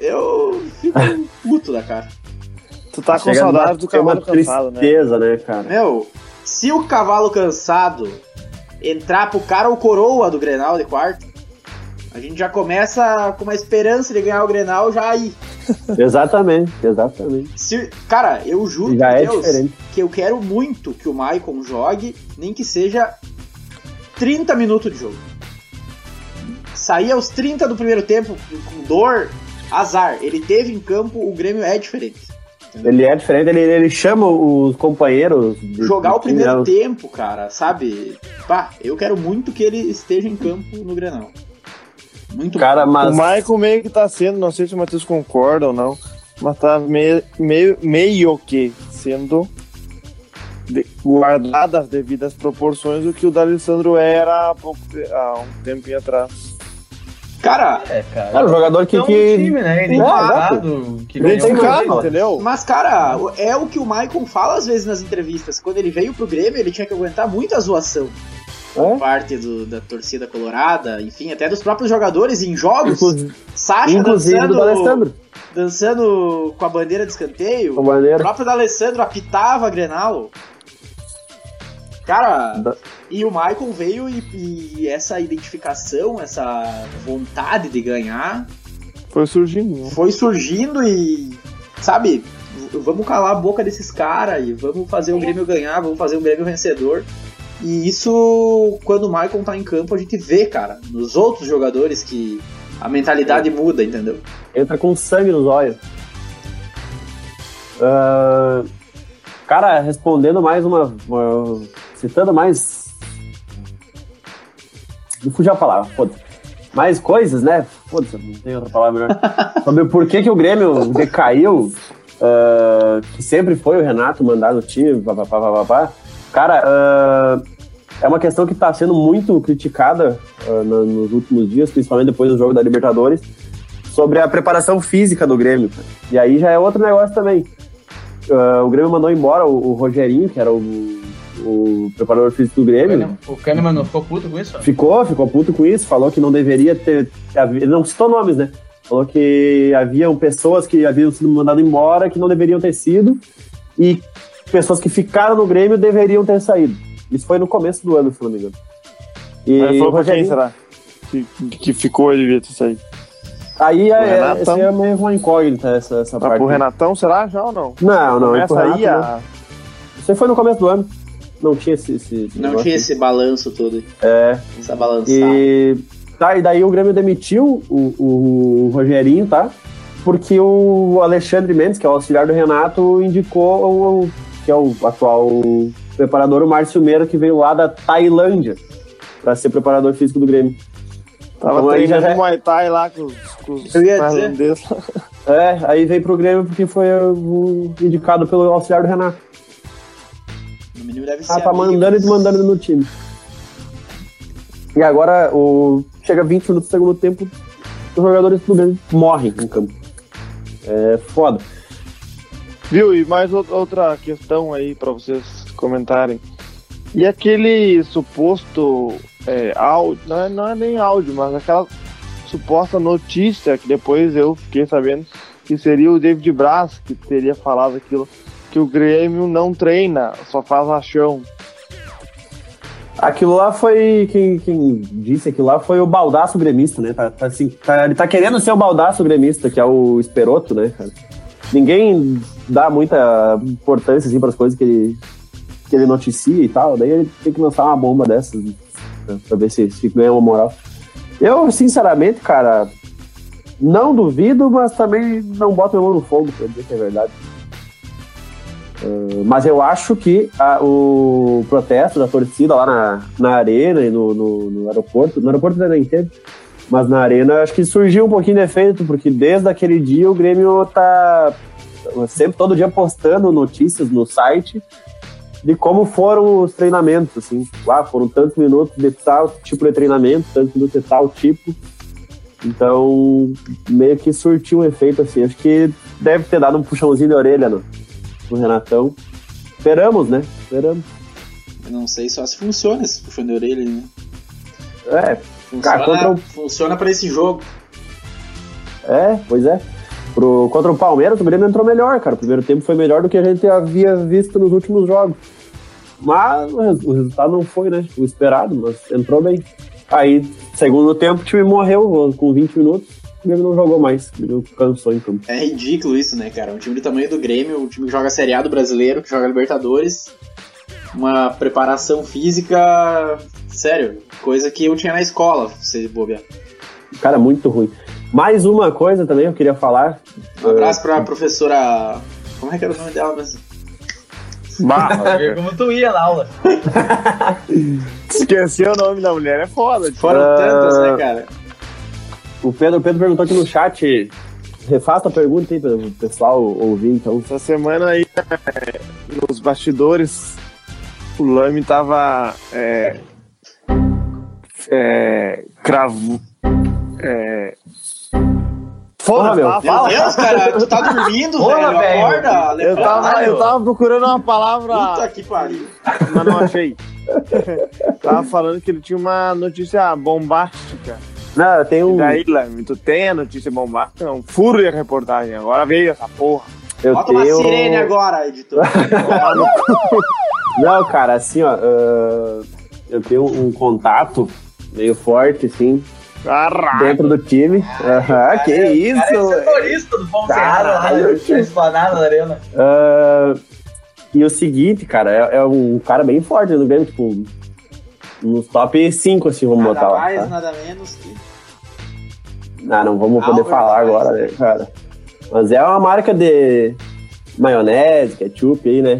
Eu fico puto da cara. Tu tá com chega numa- saudade do cavalo cansado, né? tristeza, né, cara? Meu, se o cavalo cansado entrar pro cara ou coroa do Grenal de quarto, a gente já começa com uma esperança de ganhar o Grenal já aí. Exatamente, exatamente. Se, cara, eu juro Já é Deus diferente. que eu quero muito que o Maicon jogue, nem que seja 30 minutos de jogo. Sair aos 30 do primeiro tempo com dor, azar. Ele teve em campo, o Grêmio é diferente. Ele é diferente, ele, ele chama os companheiros. de- Jogar o primeiro né? tempo, cara, sabe? Pá, eu quero muito que ele esteja em campo no Grenal. Muito Cara, O mas. Michael meio que tá sendo, não sei se o Matheus concorda ou não, mas tá meio, meio, meio que sendo de, guardado as devidas proporções o que o D'Alessandro era há, pouco, há um tempinho atrás. Cara, É, cara. Cara, o jogador que. Então, que... time, né? É, Identificado. que Identificado, uma- entendeu? mas cara, é o que o Maicon fala às vezes nas entrevistas. Quando ele veio pro Grêmio, ele tinha que aguentar muita zoação. É? parte do- da torcida colorada, enfim, até dos próprios jogadores em jogos. Inclusive, Sacha inclusive do dançando, Alessandro. dançando com a bandeira de escanteio. Com a O bandeira. próprio D'Alessandro apitava a Grenal. Cara, Da- e o Michael veio e, e essa identificação, essa vontade de ganhar Foi surgindo. né? foi surgindo e, sabe, vamos calar a boca desses caras e vamos fazer o Grêmio ganhar, vamos fazer o Grêmio vencedor. E isso, quando o Michael tá em campo, a gente vê, cara, nos outros jogadores que a mentalidade muda, entendeu? Entra com sangue nos olhos. Ah, cara, respondendo mais uma, uma- Citando mais. Não fugiu a palavra, foda-se. Mais coisas, né? Foda-se, não tem outra palavra melhor. Sobre o porquê que o Grêmio decaiu, ah, que sempre foi o Renato mandar no time, papapá, papapá. Cara, ah, é uma questão que está sendo muito criticada ah, na- nos últimos dias, principalmente depois do jogo da Libertadores sobre a preparação física do Grêmio. E aí já é outro negócio também. Ah, o Grêmio mandou embora o, o Rogerinho, que era o, o preparador físico do Grêmio. O Kahneman não ficou puto com isso? Ficou, ficou puto com isso, falou que não deveria ter. Não citou nomes, né? Falou que haviam pessoas que haviam sido mandadas embora que não deveriam ter sido e pessoas que ficaram no Grêmio deveriam ter saído. Isso foi no começo do ano, se não me engano. E Mas o falou pra quem, Rogerinho- será? Que, que ficou, ele devia ter saído. Aí O é, esse é meio uma incógnita, essa, essa Mas parte. pro Renatão, será já ou não? Não, não, é Começa aí a... não. Isso aí foi no começo do ano. Não tinha esse. esse, esse Não tinha esse balanço todo, É. essa balançada. E, tá, e daí o Grêmio demitiu o, o Rogerinho, tá? Porque o Alexandre Mendes, que é o auxiliar do Renato, indicou o, que é o atual preparador, o Márcio Meira, que veio lá da Tailândia para ser preparador físico do Grêmio. Tava Então aí já- treinando já- Muay Thai lá com os, com tailandeses. É, aí veio pro Grêmio porque foi o, indicado pelo auxiliar do Renato. No mínimo deve ser Ah, tá mandando e desmandando no time. E agora o chega 20 minutos do segundo tempo, os jogadores do Grêmio morrem em campo. É foda. Viu? E mais ou- outra questão aí pra vocês comentarem. E aquele suposto é, áudio, não é, não é nem áudio, mas aquela suposta notícia que depois eu fiquei sabendo que seria o David Braz que teria falado aquilo, que o Grêmio não treina, só faz rachão. Aquilo lá foi. Quem, quem disse aquilo lá foi o baldaço gremista, né? Tá, tá assim, tá- ele tá querendo ser o baldaço gremista, que é o Esperoto, né, cara? Ninguém dá muita importância assim, para as coisas que ele, que ele noticia e tal. Daí ele tem que lançar uma bomba dessas pra, pra ver se, se ganha uma moral. Eu, sinceramente, cara, não duvido, mas também não boto meu mão no fogo pra dizer que é verdade. Uh, mas eu acho que a- o protesto da torcida lá na, na arena e no, no, no aeroporto, no aeroporto ainda nem mas na arena acho que surgiu um pouquinho de efeito, porque desde aquele dia o Grêmio tá sempre todo dia postando notícias no site de como foram os treinamentos, assim, ah, foram tantos minutos de tal tipo de treinamento, tantos minutos de tal tipo. Então, meio que surtiu um efeito assim. Acho que deve ter dado um puxãozinho de orelha no, no Renatão. Esperamos, né? Esperamos. Eu não sei só se funciona esse puxão de orelha, né? É, Funciona, Cara, contra o- funciona pra esse jogo. é, pois é. Pro, contra o Palmeiras, o Grêmio entrou melhor, cara. O primeiro tempo foi melhor do que a gente havia visto nos últimos jogos. Mas o, res- o resultado não foi, né? O esperado, mas entrou bem. Aí, segundo tempo, o time morreu com 20 minutos. O Grêmio não jogou mais. O Grêmio cansou em campo. É ridículo isso, né, cara? Um time do tamanho do Grêmio, um time que joga Série A do brasileiro, que joga Libertadores. Uma preparação física. Sério, coisa que eu tinha na escola, se bobear. Cara, muito ruim. Mais uma coisa também eu queria falar. Um abraço pra professora. Como é que era o nome dela mesmo? Ver como tu ia na aula. Esquecer o nome da mulher é foda. Foram Ah. tantas, né, cara? O Pedro, o Pedro perguntou aqui no chat. Refaça a pergunta aí para o pessoal ouvir, então. Essa semana aí, é, nos bastidores, o Lame tava. É, é, cravo. É, Porra, meu. Meu Deus, cara, tu tá dormindo, Porra, velho. velho. Acorda, eu, tava, eu tava procurando uma palavra, Puta que pariu. mas não achei. tava falando que ele tinha uma notícia bombástica. Não, tem um. daí, Lame, tu tem a notícia bombástica? É um furo de reportagem. Agora veio essa porra. Eu Bota uma tenho... sirene agora, editor. Não, cara, assim, ó. ah, eu tenho um contato meio forte, assim, Caralho. dentro do time. Aham, que isso! Cara, é setorista do Cerrado, Caralho, né? Na esplanada da arena. Ah, e o seguinte, cara, é, é um cara bem forte no Grêmio, tipo, nos top 5, assim, vamos Nada botar lá. mais, tá? nada menos que. Ah, não vamos poder Albert falar agora, né, cara? Mas é uma marca de maionese, ketchup aí, né?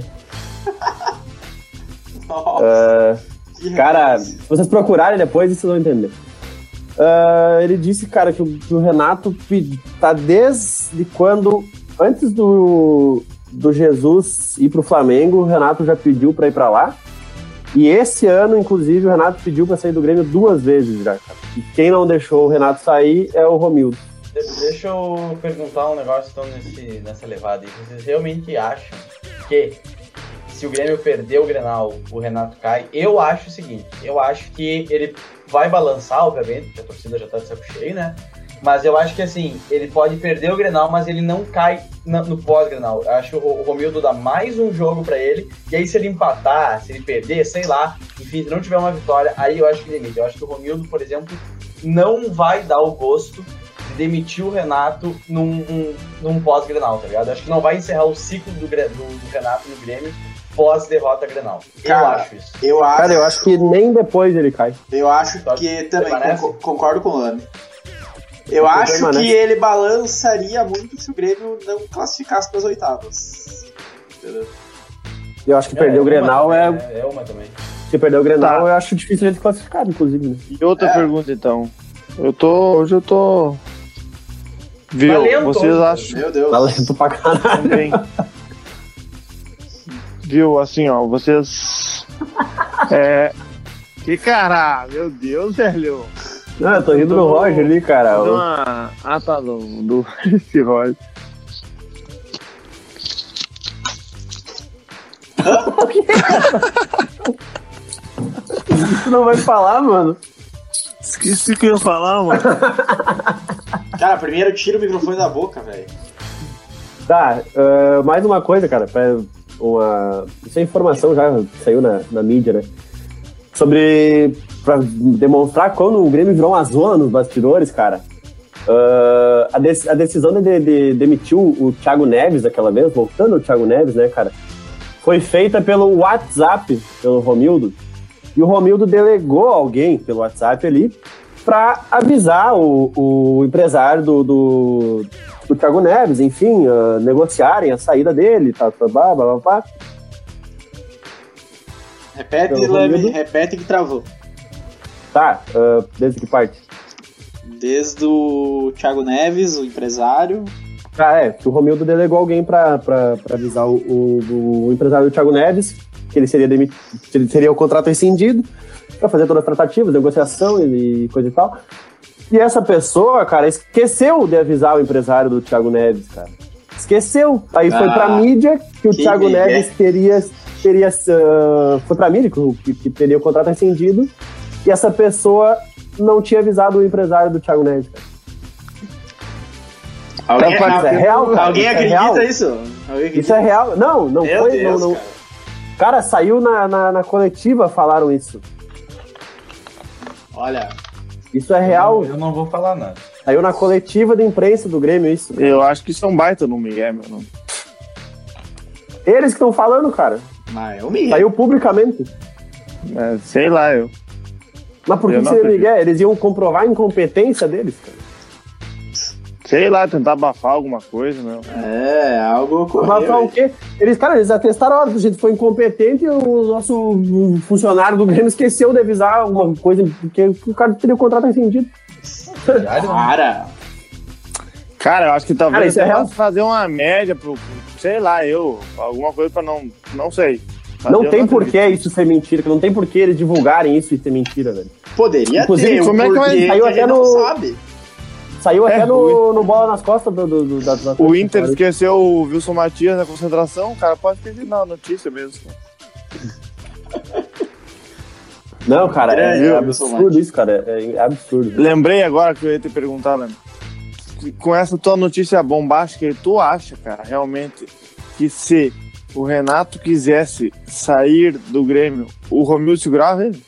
Nossa, que Cara, se vocês procurarem depois, vocês vão entender. Ah, ele disse, cara, que o, que o Renato tá desde quando, antes do, do Jesus ir pro Flamengo, o Renato já pediu pra ir pra lá. E esse ano, inclusive, o Renato pediu pra sair do Grêmio duas vezes já, cara. E quem não deixou o Renato sair é o Romildo. De- Deixa eu perguntar um negócio então nesse, nessa levada aí. Vocês realmente acham que se o Grêmio perder o Grenal, o Renato cai? Eu acho o seguinte, eu acho que ele vai balançar, obviamente, porque a torcida já tá de saco cheio, né? Mas eu acho que assim, ele pode perder o Grenal, mas ele não cai no pós-Grenal. Acho que o, Romildo dá mais um jogo pra ele, e aí se ele empatar, se ele perder, sei lá, enfim, se não tiver uma vitória, aí eu acho que limite. Eu acho que o Romildo, por exemplo, não vai dar o gosto de demitir o Renato num, um- num pós-Grenal, tá ligado? Eu acho que não vai encerrar o ciclo do, do- do Renato no Grêmio pós-derrota Grenal. Eu Cara, acho isso. Eu acho, Cara, eu acho que nem depois ele cai. eu acho que também concordo com o Lame. Eu Acho que acho permanece. que ele balançaria muito se o Grêmio não classificasse para as oitavas. Entendeu? Eu acho que perder o uma Grenal também, é. né? É uma também. Se perder o Grenal, Tá. eu acho difícil gente classificar, inclusive, né? E outra É. pergunta, então. Eu tô. Hoje eu tô. Viu? Vocês acham Meu Deus. Valendo pra caralho. também. Viu, assim, ó, vocês. É. Que cara, meu Deus, velho. Não, eu tô rindo do Roger ali, cara. Uma. Ah, tá, do. do esse Roger. Tu não vai falar, mano? Esqueci o que eu ia falar, mano. Cara, primeiro tira o microfone da boca, velho. Tá, ah, mais uma coisa, cara. Pra uma... Isso é informação já saiu na, na mídia, né? Sobre. Pra demonstrar quando o Grêmio virou uma zona nos bastidores, cara. ah, a, dec- a decisão de, de demitir o, Thiago Neves aquela vez, voltando o Thiago Neves, né, cara? Foi feita pelo WhatsApp, pelo Romildo. E o Romildo delegou alguém pelo WhatsApp ali pra avisar o, o empresário do, do, do Thiago Neves, enfim, ah, negociarem a saída dele, tá, tá, blá, blá, blá, blá. Repete, Lame, Romildo. repete que travou. Tá, ah, desde que parte? Desde o Thiago Neves, o empresário. Ah, é, que o Romildo delegou alguém pra avisar o, o, o empresário do Thiago Neves que ele seria demitido, que ele seria o contrato rescindido pra fazer todas as tratativas, negociação e coisa e tal. E essa pessoa, cara, esqueceu de avisar o empresário do Thiago Neves, cara. Esqueceu. Aí foi Ah, pra mídia que o que Thiago migué. Neves teria. teria ah, foi pra mídia que, que, teria o contrato rescindido. E essa pessoa não tinha avisado o empresário do Thiago Neves, cara. Alguém, Isso é real, cara. alguém Isso é acredita real. isso? Acredita? Isso é real. Não, não Meu foi. Deus, não, não. cara. Cara, saiu na, na, na coletiva, falaram isso. Olha, Isso é real. Eu não vou falar nada. Saiu na coletiva da imprensa do Grêmio, isso. Eu acho que isso é um baita no Miguel, meu nome. Eles que estão falando, cara. mas é o Miguel. Saiu publicamente. É, sei lá, eu. Mas por Eu que não seria. Miguel? Eles iam comprovar a incompetência deles, cara. Sei lá, tentar abafar alguma coisa, meu. É, algo ocorreu. Pra o quê? Eles, cara, eles atestaram, ó, a gente foi incompetente e o nosso funcionário do Grêmio esqueceu de avisar alguma coisa, porque o cara teria o contrato rescindido. Cara, Cara, eu acho que talvez Cara, isso é real? fazer uma média pro. Sei lá, eu. Alguma coisa pra não. Não sei. Mas não tem porquê isso ser mentira, que não tem porquê eles divulgarem isso e ser mentira, velho. poderia Inclusive, ter, como é que vai- saiu a até no- não sabe. Saiu É, até no, no bola nas costas do, do, do, da, O Inter esqueceu o Wilson Matias na concentração, cara pode ter na notícia mesmo. Não, cara, é, é absurdo isso, cara. É, é absurdo. Lembrei agora que eu ia te perguntar, Lembra? Com essa tua notícia bombástica, tu acha, cara, realmente, que se o Renato quisesse sair do Grêmio, o Romildo segurava ele?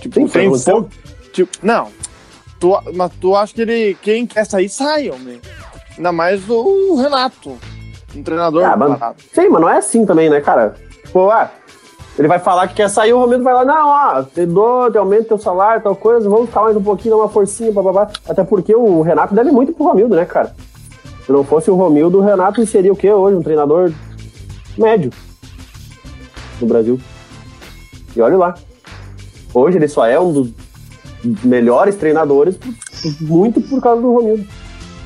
Tipo, tem aconteceu. fo- tipo, não. Tu, mas tu acha que ele, quem quer sair, sai, homem. Ainda mais o Renato, um treinador Ah, mas-. Sim, mas não é assim também, né, cara? Tipo, ah, ele vai falar que quer sair, o Romildo vai lá, não, ó, te dou, te aumento teu salário, tal coisa, vamos ficar mais um pouquinho, dar uma forcinha, bababá. Até porque o Renato deve muito pro Romildo, né, cara? Se não fosse o Romildo, o Renato seria o quê hoje? Um treinador médio no Brasil. E olha lá. Hoje ele só é um dos melhores treinadores, muito por causa do Romildo.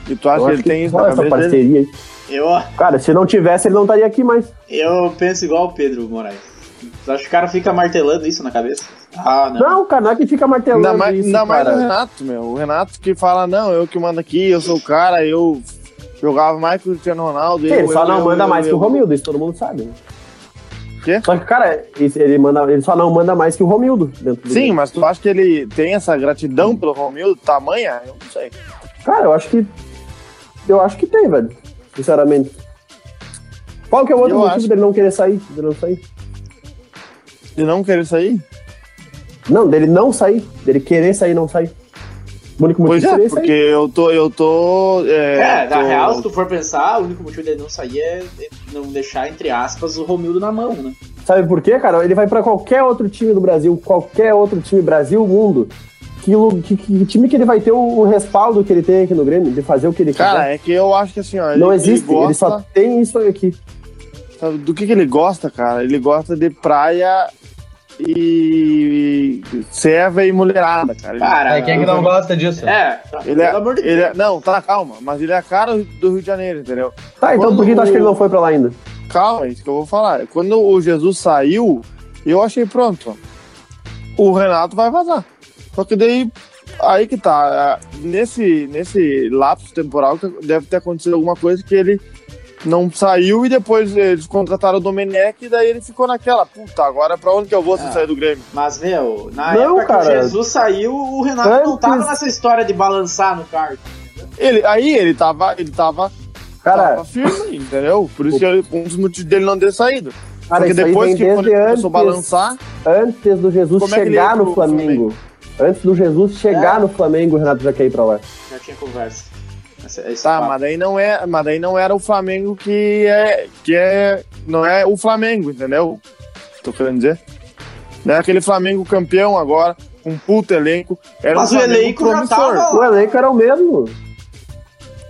E tu acha Eu que acho ele tem isso na essa cabeça dele? parceria aí. Eu, Cara, se não tivesse, ele não estaria aqui mais. eu penso igual o Pedro Moraes. Tu acha que o cara fica martelando isso na cabeça? Ah, não. Não, cara, não é que fica martelando Ainda mais, isso, ainda mais cara. o Renato, meu. O Renato que fala, não, eu que mando aqui, eu sou o cara, eu jogava mais que o Cristiano Ronaldo. Sim, eu, ele só eu, não eu, manda eu, mais eu. que o Romildo, isso todo mundo sabe. Quê? Só que, cara, ele, manda, ele só não manda mais que o Romildo dentro Sim, mas tu acha que ele tem essa gratidão pelo Romildo, tamanha? Eu não sei. Cara, eu acho que. Eu acho que tem, velho. Sinceramente. Qual que é o outro Eu motivo acho- dele não querer sair? Dele não sair? De não querer sair? Não, dele não sair. Dele querer sair e não sair. O único motivo Pois é, seria porque sair. eu tô. Eu tô. É, É, na tô- real, se tu for pensar, o único motivo dele não sair é não deixar, entre aspas, o Romildo na mão, né? Sabe por quê, cara? Ele vai pra qualquer outro time do Brasil, qualquer outro time, Brasil, mundo. Que, que- que time que ele vai ter o, o respaldo que ele tem aqui no Grêmio, de fazer o que ele Cara, quiser? é que eu acho que assim, ó. Ele, não existe, Ele, ele, gosta, só tem isso aqui. sabe, do que, que ele gosta, cara? Ele gosta de praia e. serva e mulherada, cara. Cara, É, quem é que não gosta disso? É, Ele é, pelo amor de ele é-. Não, tá, calma. Mas ele é a cara do Rio de Janeiro, entendeu? Tá, então Quando por que tu acha que ele não foi pra lá ainda? Calma, é isso que eu vou falar. Quando o Jesus saiu, eu achei pronto. O Renato vai vazar. Só que daí, aí que tá. Nesse, nesse lapso temporal, que deve ter acontecido alguma coisa que ele não saiu e depois eles contrataram o Domenech e daí ele ficou naquela, puta, agora pra onde que eu vou se Ah. sair do Grêmio? Mas, meu, na Não, época que cara. o Jesus saiu, o Renato não tava nessa história de balançar no kart. Ele, aí ele tava, ele tava, Cara, tava firme, entendeu? Por isso que ele- um dos motivos dele não ter saído. cara Porque depois que quando desde ele antes, começou a balançar, antes do Jesus é que chegar no pro Flamengo. Antes do Jesus chegar É. no Flamengo, o Renato já quer ir pra lá. Já tinha conversa. Esse, Tá, papo. mas daí não é, mas daí não era o Flamengo que é, que é, não é o Flamengo, entendeu? Tô querendo dizer. Não é aquele Flamengo campeão agora, com um puto elenco. Era Mas um o elenco já promissor. tava O elenco era o mesmo.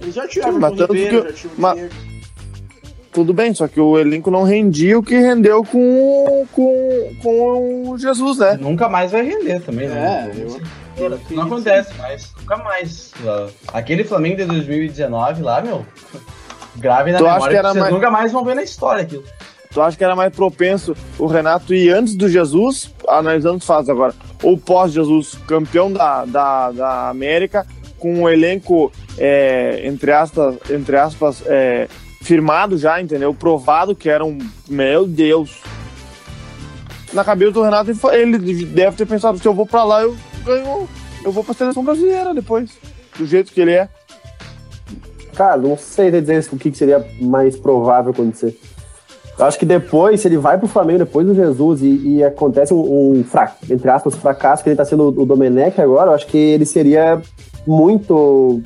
Eles já tinham Sim, o mas tanto Ribeiro, que- já tinha o mas-. Tudo bem, só que o elenco não rendia o que rendeu com, com, com o Jesus, né? Nunca mais vai render também, né? É, eu- Não acontece mais, nunca mais. Aquele Flamengo de 2019 lá, meu, grave na Tu memória que era vocês mais- nunca mais vão ver na história aquilo. Tu acha que era mais propenso o Renato ir antes do Jesus, analisando os fatos agora, ou pós-Jesus, campeão da, da, da América, com um elenco, é, entre aspas, entre aspas é, firmado já, entendeu? Provado que era um. Meu Deus! Na cabeça do Renato, ele deve ter pensado: se eu vou pra lá, eu ganho. Eu vou pra seleção brasileira depois. Do jeito que ele é. Cara, não sei dizer o que seria mais provável acontecer. Eu acho que depois, se ele vai pro Flamengo depois do Jesus e, e acontece um, um fra- entre aspas, fracasso que ele tá sendo o Domenech agora, eu acho que ele seria muito.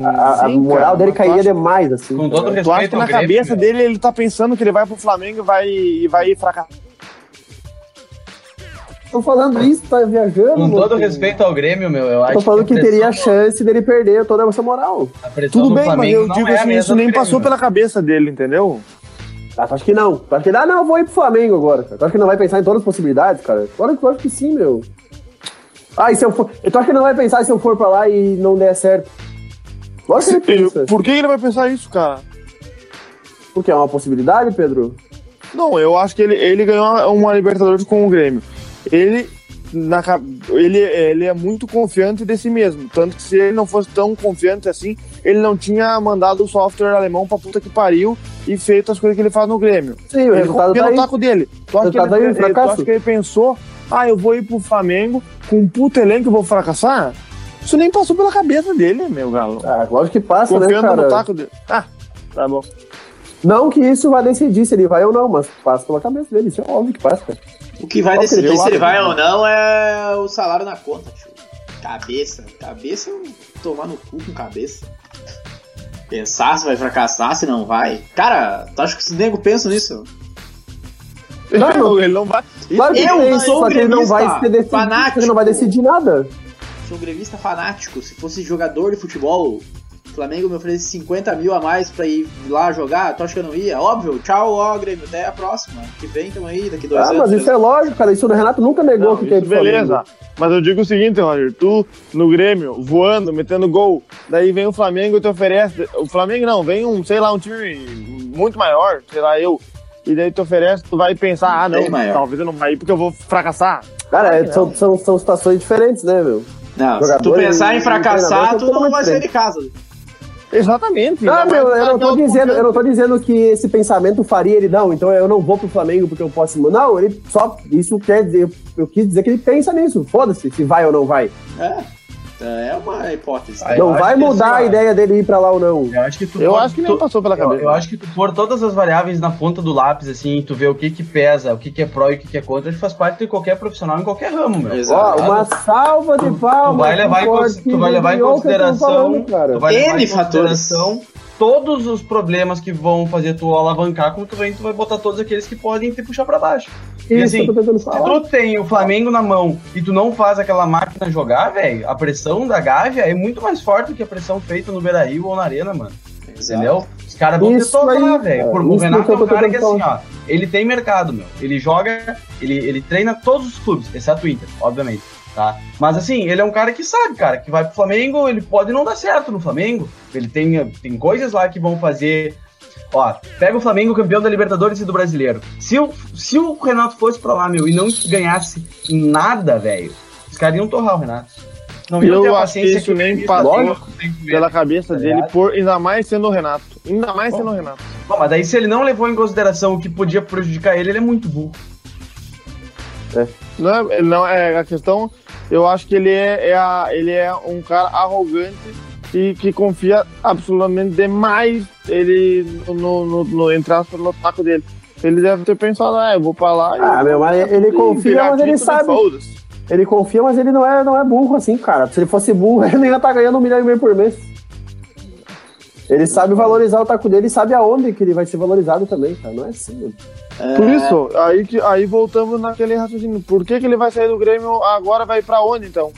A, a Sim, moral cara, dele cairia acha- demais, assim. Com todo Tu acha respeito que na Grêmio, cabeça meu, dele ele tá pensando que ele vai pro Flamengo e vai, e vai fracassar? Tô falando isso, tá viajando. Com todo respeito ao Grêmio, meu, eu acho Tô falando que a teria a chance dele perder toda essa moral. Tudo do bem, mas eu digo é assim, isso nem passou pela cabeça dele, entendeu? Ah, tu acha que não? Tu acha que ah, não, eu vou ir pro Flamengo agora, cara. Tu acha que ele não vai pensar em todas as possibilidades, cara? Olha que eu acho que sim, meu. Ah, e se eu for. Tu acha que ele não vai pensar se eu for pra lá e não der certo? Lógico que ele pensa. Por que ele vai pensar isso, cara? Porque é uma possibilidade, Pedro? Não, eu acho que ele, ele ganhou uma Libertadores com o Grêmio. Ele, na, ele, ele é muito confiante de si mesmo. Tanto que se ele não fosse tão confiante assim, ele não tinha mandado o software alemão pra puta que pariu e feito as coisas que ele faz no Grêmio. Sim, o resultado tá aí. taco dele. Tu acha, ele, tá aí, ele- tu acha que ele pensou, ah, eu vou ir pro Flamengo com um puto elenco e vou fracassar? Isso nem passou pela cabeça dele, meu galo. Ah, lógico que passa, né, Confiando cara? no taco dele. Ah, tá bom. Não que isso vai decidir se ele vai ou não, mas passa pela cabeça dele. Isso é óbvio que passa, cara. O que vai Eu decidir se ele vai ou não é o salário na conta, tio. Cabeça. Cabeça, tomar no cu com cabeça. Pensar se vai fracassar, se não vai. Cara, tu acha que os nego pensam nisso? Não, ele não vai. Claro que Eu tem, sou só que ele não vai decidir, fanático. ele não vai decidir nada. Sou um gremista fanático. Se fosse jogador de futebol, o Flamengo me oferece 50 mil a mais pra ir lá jogar, tu acha que eu não ia? Óbvio, tchau, ó, Grêmio, até a próxima. Que vem, tamo aí, daqui dois Ah, anos. mas isso é lógico, cara. Isso o Renato nunca negou Não, que Flamengo. beleza. Mas eu digo o seguinte, Roger, tu no Grêmio, voando, metendo gol, daí vem o Flamengo e te oferece. O Flamengo não, vem um, sei lá, um time muito maior, sei lá, eu. E daí te oferece, tu vai pensar, ah, não, talvez eu não vai ir porque eu vou fracassar. Cara, é, são, são, são situações diferentes, né, meu? Não, se tu pensar em fracassar, tu não vai sair de casa. Exatamente. Não, ainda meu, eu não tô dizendo, eu não tô dizendo que esse pensamento faria ele, não, então eu não vou pro Flamengo porque eu posso. Não, ele só. Isso quer dizer. Eu quis dizer que ele pensa nisso. Foda-se se vai ou não vai. É. É uma hipótese. Aí- Não eu vai mudar assim, a ideia dele ir pra lá ou não. Eu acho que tu Eu pôr- acho que nem tu- passou pela eu, cabeça. eu acho que tu pôr todas as variáveis na ponta do lápis, assim, tu vê o que que pesa, o que que é pró e o que que é contra, faz parte de qualquer profissional em qualquer ramo, meu. Exato. Ó, uma salva de palmas. Tu vai levar em, tu vai levar em eu consideração, falando, tu vai levar N em consideração. Todos os problemas que vão fazer tu alavancar, como tu vem, tu vai botar todos aqueles que podem te puxar pra baixo. E Isso assim, tô tentando se tu tem o Flamengo na mão e tu não faz aquela máquina jogar, velho, a pressão da Gávea é muito mais forte do que a pressão feita no Beira-Rio ou na Arena, mano. Entendeu? Os caras vão te tocar, velho. O Renato é um cara que tentando assim, ó, ele tem mercado, meu. Ele joga, ele, ele treina todos os clubes, exceto o Inter, obviamente. Tá? Mas assim, ele é um cara que sabe, cara, que vai pro Flamengo, ele pode não dar certo no Flamengo. Ele tem, tem coisas lá que vão fazer. Ó, pega o Flamengo campeão da Libertadores e do Brasileiro. Se o, se o Renato fosse pra lá, meu, e não ganhasse nada, velho, os caras iam torrar o Renato. Não iam ter Eu a acho que paciência isso nem passou ele. pela cabeça Tá dele, por, ainda mais sendo o Renato. Ainda mais sendo o Renato. Bom, mas daí se ele não levou em consideração o que podia prejudicar ele, ele é muito burro. Não, é- não é a questão. Eu acho que ele é, é a- ele é um cara arrogante e que confia absolutamente demais ele no, no, no, entre aspas, no taco dele. Ele deve ter pensado, ah, eu vou pra lá. Ah, meu, mas ele confia, mas ele sabe. Ele confia, mas ele não é, não é burro assim, cara. Se ele fosse burro, ele ia estar ganhando um milhão e meio por mês. Ele sabe valorizar o taco dele e sabe aonde que ele vai ser valorizado também, cara. Não é assim, mano. Por isso, aí, que, aí voltamos naquele raciocínio. Por que, que ele vai sair do Grêmio agora? Vai pra onde então?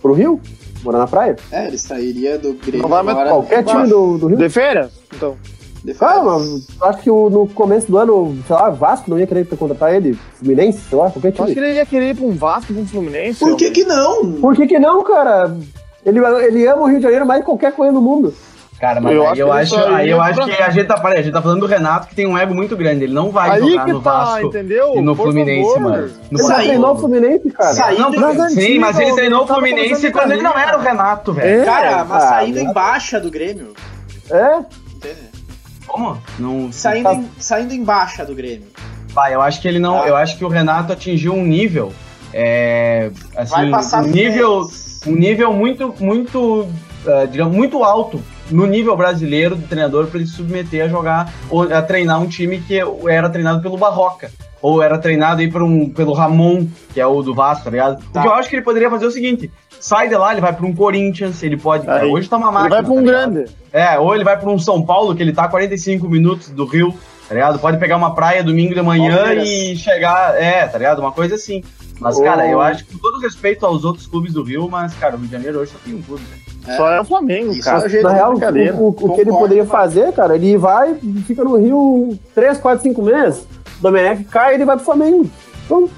Pro Rio? Morar na praia? É, ele sairia do Grêmio Não vai mais agora. Qualquer time do, do Rio? De férias? Então. De férias. mas acho que o- no começo do ano, sei lá, Vasco não ia querer contratar ele, Fluminense, sei lá, qualquer Eu acho que time. ele ia querer ir pra um Vasco, pra um Fluminense. Por que que não? Por que que não, cara? Ele, ele ama o Rio de Janeiro mais que qualquer coisa no mundo. Cara, mas Eu aí acho eu acho, aí eu acho que a gente tá, a gente tá falando do Renato que tem um ego muito grande. Ele não vai Aí jogar que no tá, Vasco entendeu? e no Por Fluminense, favor. mano. No Ele treinou o Fluminense, cara. Saindo- Não, sim, mas ele treinou o tava Fluminense quando ele não era o Renato, velho. É, Cara, mas Ah, saindo né? em baixa do Grêmio. É? Entende? Como? Não. Saindo, Tá. em, saindo em baixa do Grêmio. Pai, eu acho que ele não. Tá. Eu acho que o Renato atingiu um nível. É, Vai assim, passar um nível, um nível muito, muito, eh, digamos, muito alto no nível brasileiro do treinador para ele se submeter a jogar ou a treinar um time que era treinado pelo Barroca. Ou era treinado aí por um, pelo Ramon, que é o do Vasco, tá ligado? Tá. Porque eu acho que ele poderia fazer o seguinte: sai de lá, ele vai para um Corinthians, ele pode. Aí. hoje tá uma Ele máquina. vai pra um tá grande. É, ou ele vai pra um São Paulo, que ele tá a 45 minutos do Rio, tá ligado? Pode pegar uma praia domingo de manhã Palmeiras. e chegar. É, tá ligado? Uma coisa assim. Mas, Ô. cara, eu acho que com todo respeito aos outros clubes do Rio, mas, cara, o Rio de Janeiro hoje só tem um clube, velho. É. Só é o Flamengo, Isso cara. é o jeito Na real, o, o- o que ele poderia fazer, cara, ele vai, fica no Rio 3, 4, 5 meses, o Domenech cai e ele vai pro Flamengo. Então,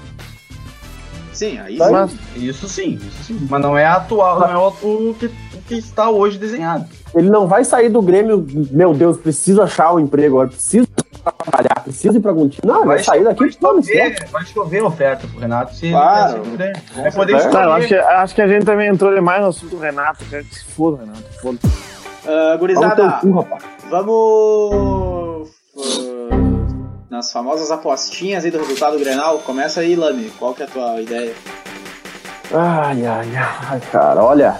Sim, aí Tá. sim. Mas Isso sim, isso sim. Mas não é atual, não é o, o que, o que está hoje desenhado. ele não vai sair do Grêmio, meu Deus, preciso achar um emprego agora, preciso trabalhar, preciso ir pra algum time. Não, ele vai sair daqui vai de todo chover, vai chover oferta pro Renato se Claro. ele. Vai poder eu acho, escolher. que, acho que a gente também entrou demais no assunto do Renato. Cara. Que se foda, Renato. Foda. No gurizada, cu, rapaz. vamos ah, nas famosas apostinhas aí do resultado do Grenal. Começa aí, Lami. Qual que é a tua ideia? Ai, ai, ai, cara, olha,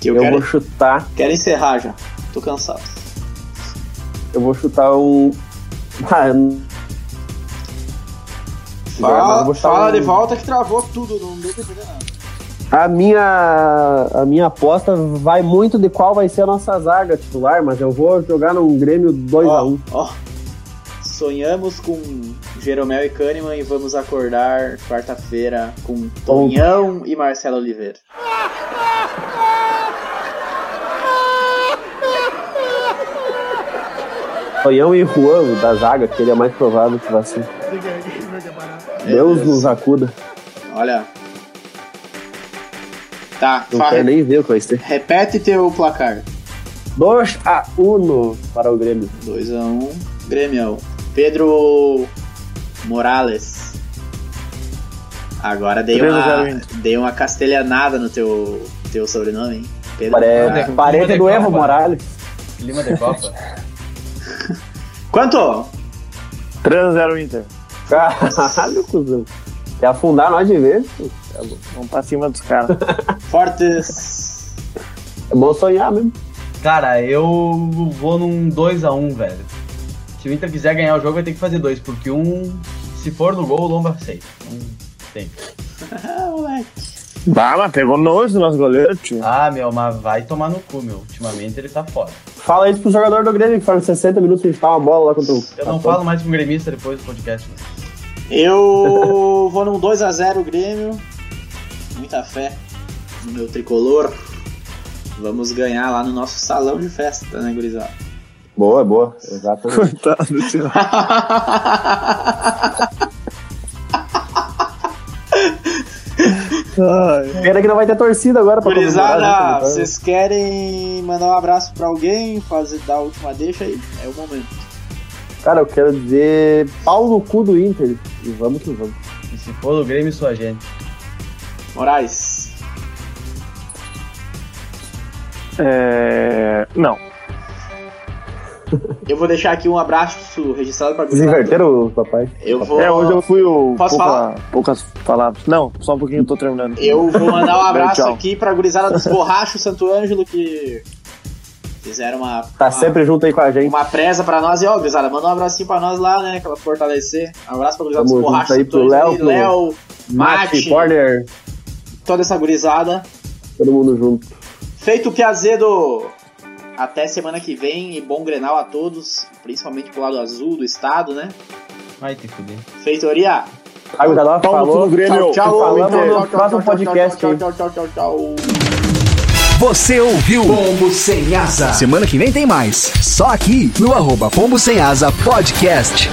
Que eu, eu, quero, vou chutar, quero encerrar já. Tô cansado. Eu vou chutar um... Ah, Fala, fala um- de volta que travou tudo, não deu pra entender nada. A minha, a minha aposta vai muito de qual vai ser a nossa zaga titular, mas eu vou jogar num Grêmio 2x1. Ó, ó. Sonhamos com Jeromel e Kahneman e vamos acordar quarta-feira com Tonhão e Marcelo Oliveira. Tonhão e Juan da zaga, que ele é mais provável que vai ser. Deus nos acuda. Olha. Tá, Não fa- quero nem ver o que vai ser. repete teu placar. 2x1 para o Grêmio. 2x1, Grêmio. Pedro Morales. Agora dei 3 a 0 uma, dei uma castelhanada no teu, teu sobrenome, hein? Pedro Pare... Morales. Parede do Evo Morales. Lima de Copa. Quanto? 3x0 Inter. Caralho, cuzão. Quer afundar nós de vez? Vamos pra cima dos caras. Fortes. É bom sonhar mesmo. Cara, eu vou num 2x1, velho. Se o Inter quiser ganhar o jogo, vai ter que fazer dois, porque um, se for no gol, o Lomba aceita. Não tem. Ah, moleque. Bah, mas pegou nojo do nosso goleiro, tio. Ah, meu, mas vai tomar no cu, meu. Ultimamente ele tá fora. Fala isso pro jogador do Grêmio que faz 60 minutos sem chutar uma bola lá contra o. Eu não falo mais com o gremista depois do podcast. né? Eu vou num 2x0 Grêmio. Muita fé no meu tricolor. Vamos ganhar lá no nosso salão de festa, né, gurizada? Boa, boa. Exatamente. Coitado. Pena que não vai ter torcida agora pra Gurizada, né? vocês querem mandar um abraço pra alguém, fazer dar a última deixa aí? É o momento. Cara, eu quero dizer pau no cu do Inter. E vamos que vamos. E se for do Grêmio, sua gente. Moraes. é... Não. Eu vou deixar aqui um abraço registrado pra Vocês inverteram o papai? Eu vou, É, hoje eu fui o. Posso pouca- falar? Poucas palavras. Não, só um pouquinho eu tô terminando. eu vou mandar um abraço aqui pra gurizada dos Borrachos Santo Ângelo que fizeram uma, Tá uma, sempre junto aí com a gente. uma presa pra nós. E ó, gurizada, manda um abracinho pra nós lá, né? Pra fortalecer. Um abraço pra gurizada dos Borrachos aí pro. Léo, Léo, Mate, Corner, toda essa gurizada. todo mundo junto. Feito o Piazedo. Até semana que vem e bom Grenal a todos, principalmente pro lado azul do estado, né? Vai te fuder. Feitoria. No cu falou. Tchau, tchau. Tchau, tchau, podcast Tchau, aí. tchau, tchau, tchau, tchau. Você ouviu Pombo Sem Asa. Semana que vem tem mais. Só aqui no arroba Pombo Sem Asa Podcast.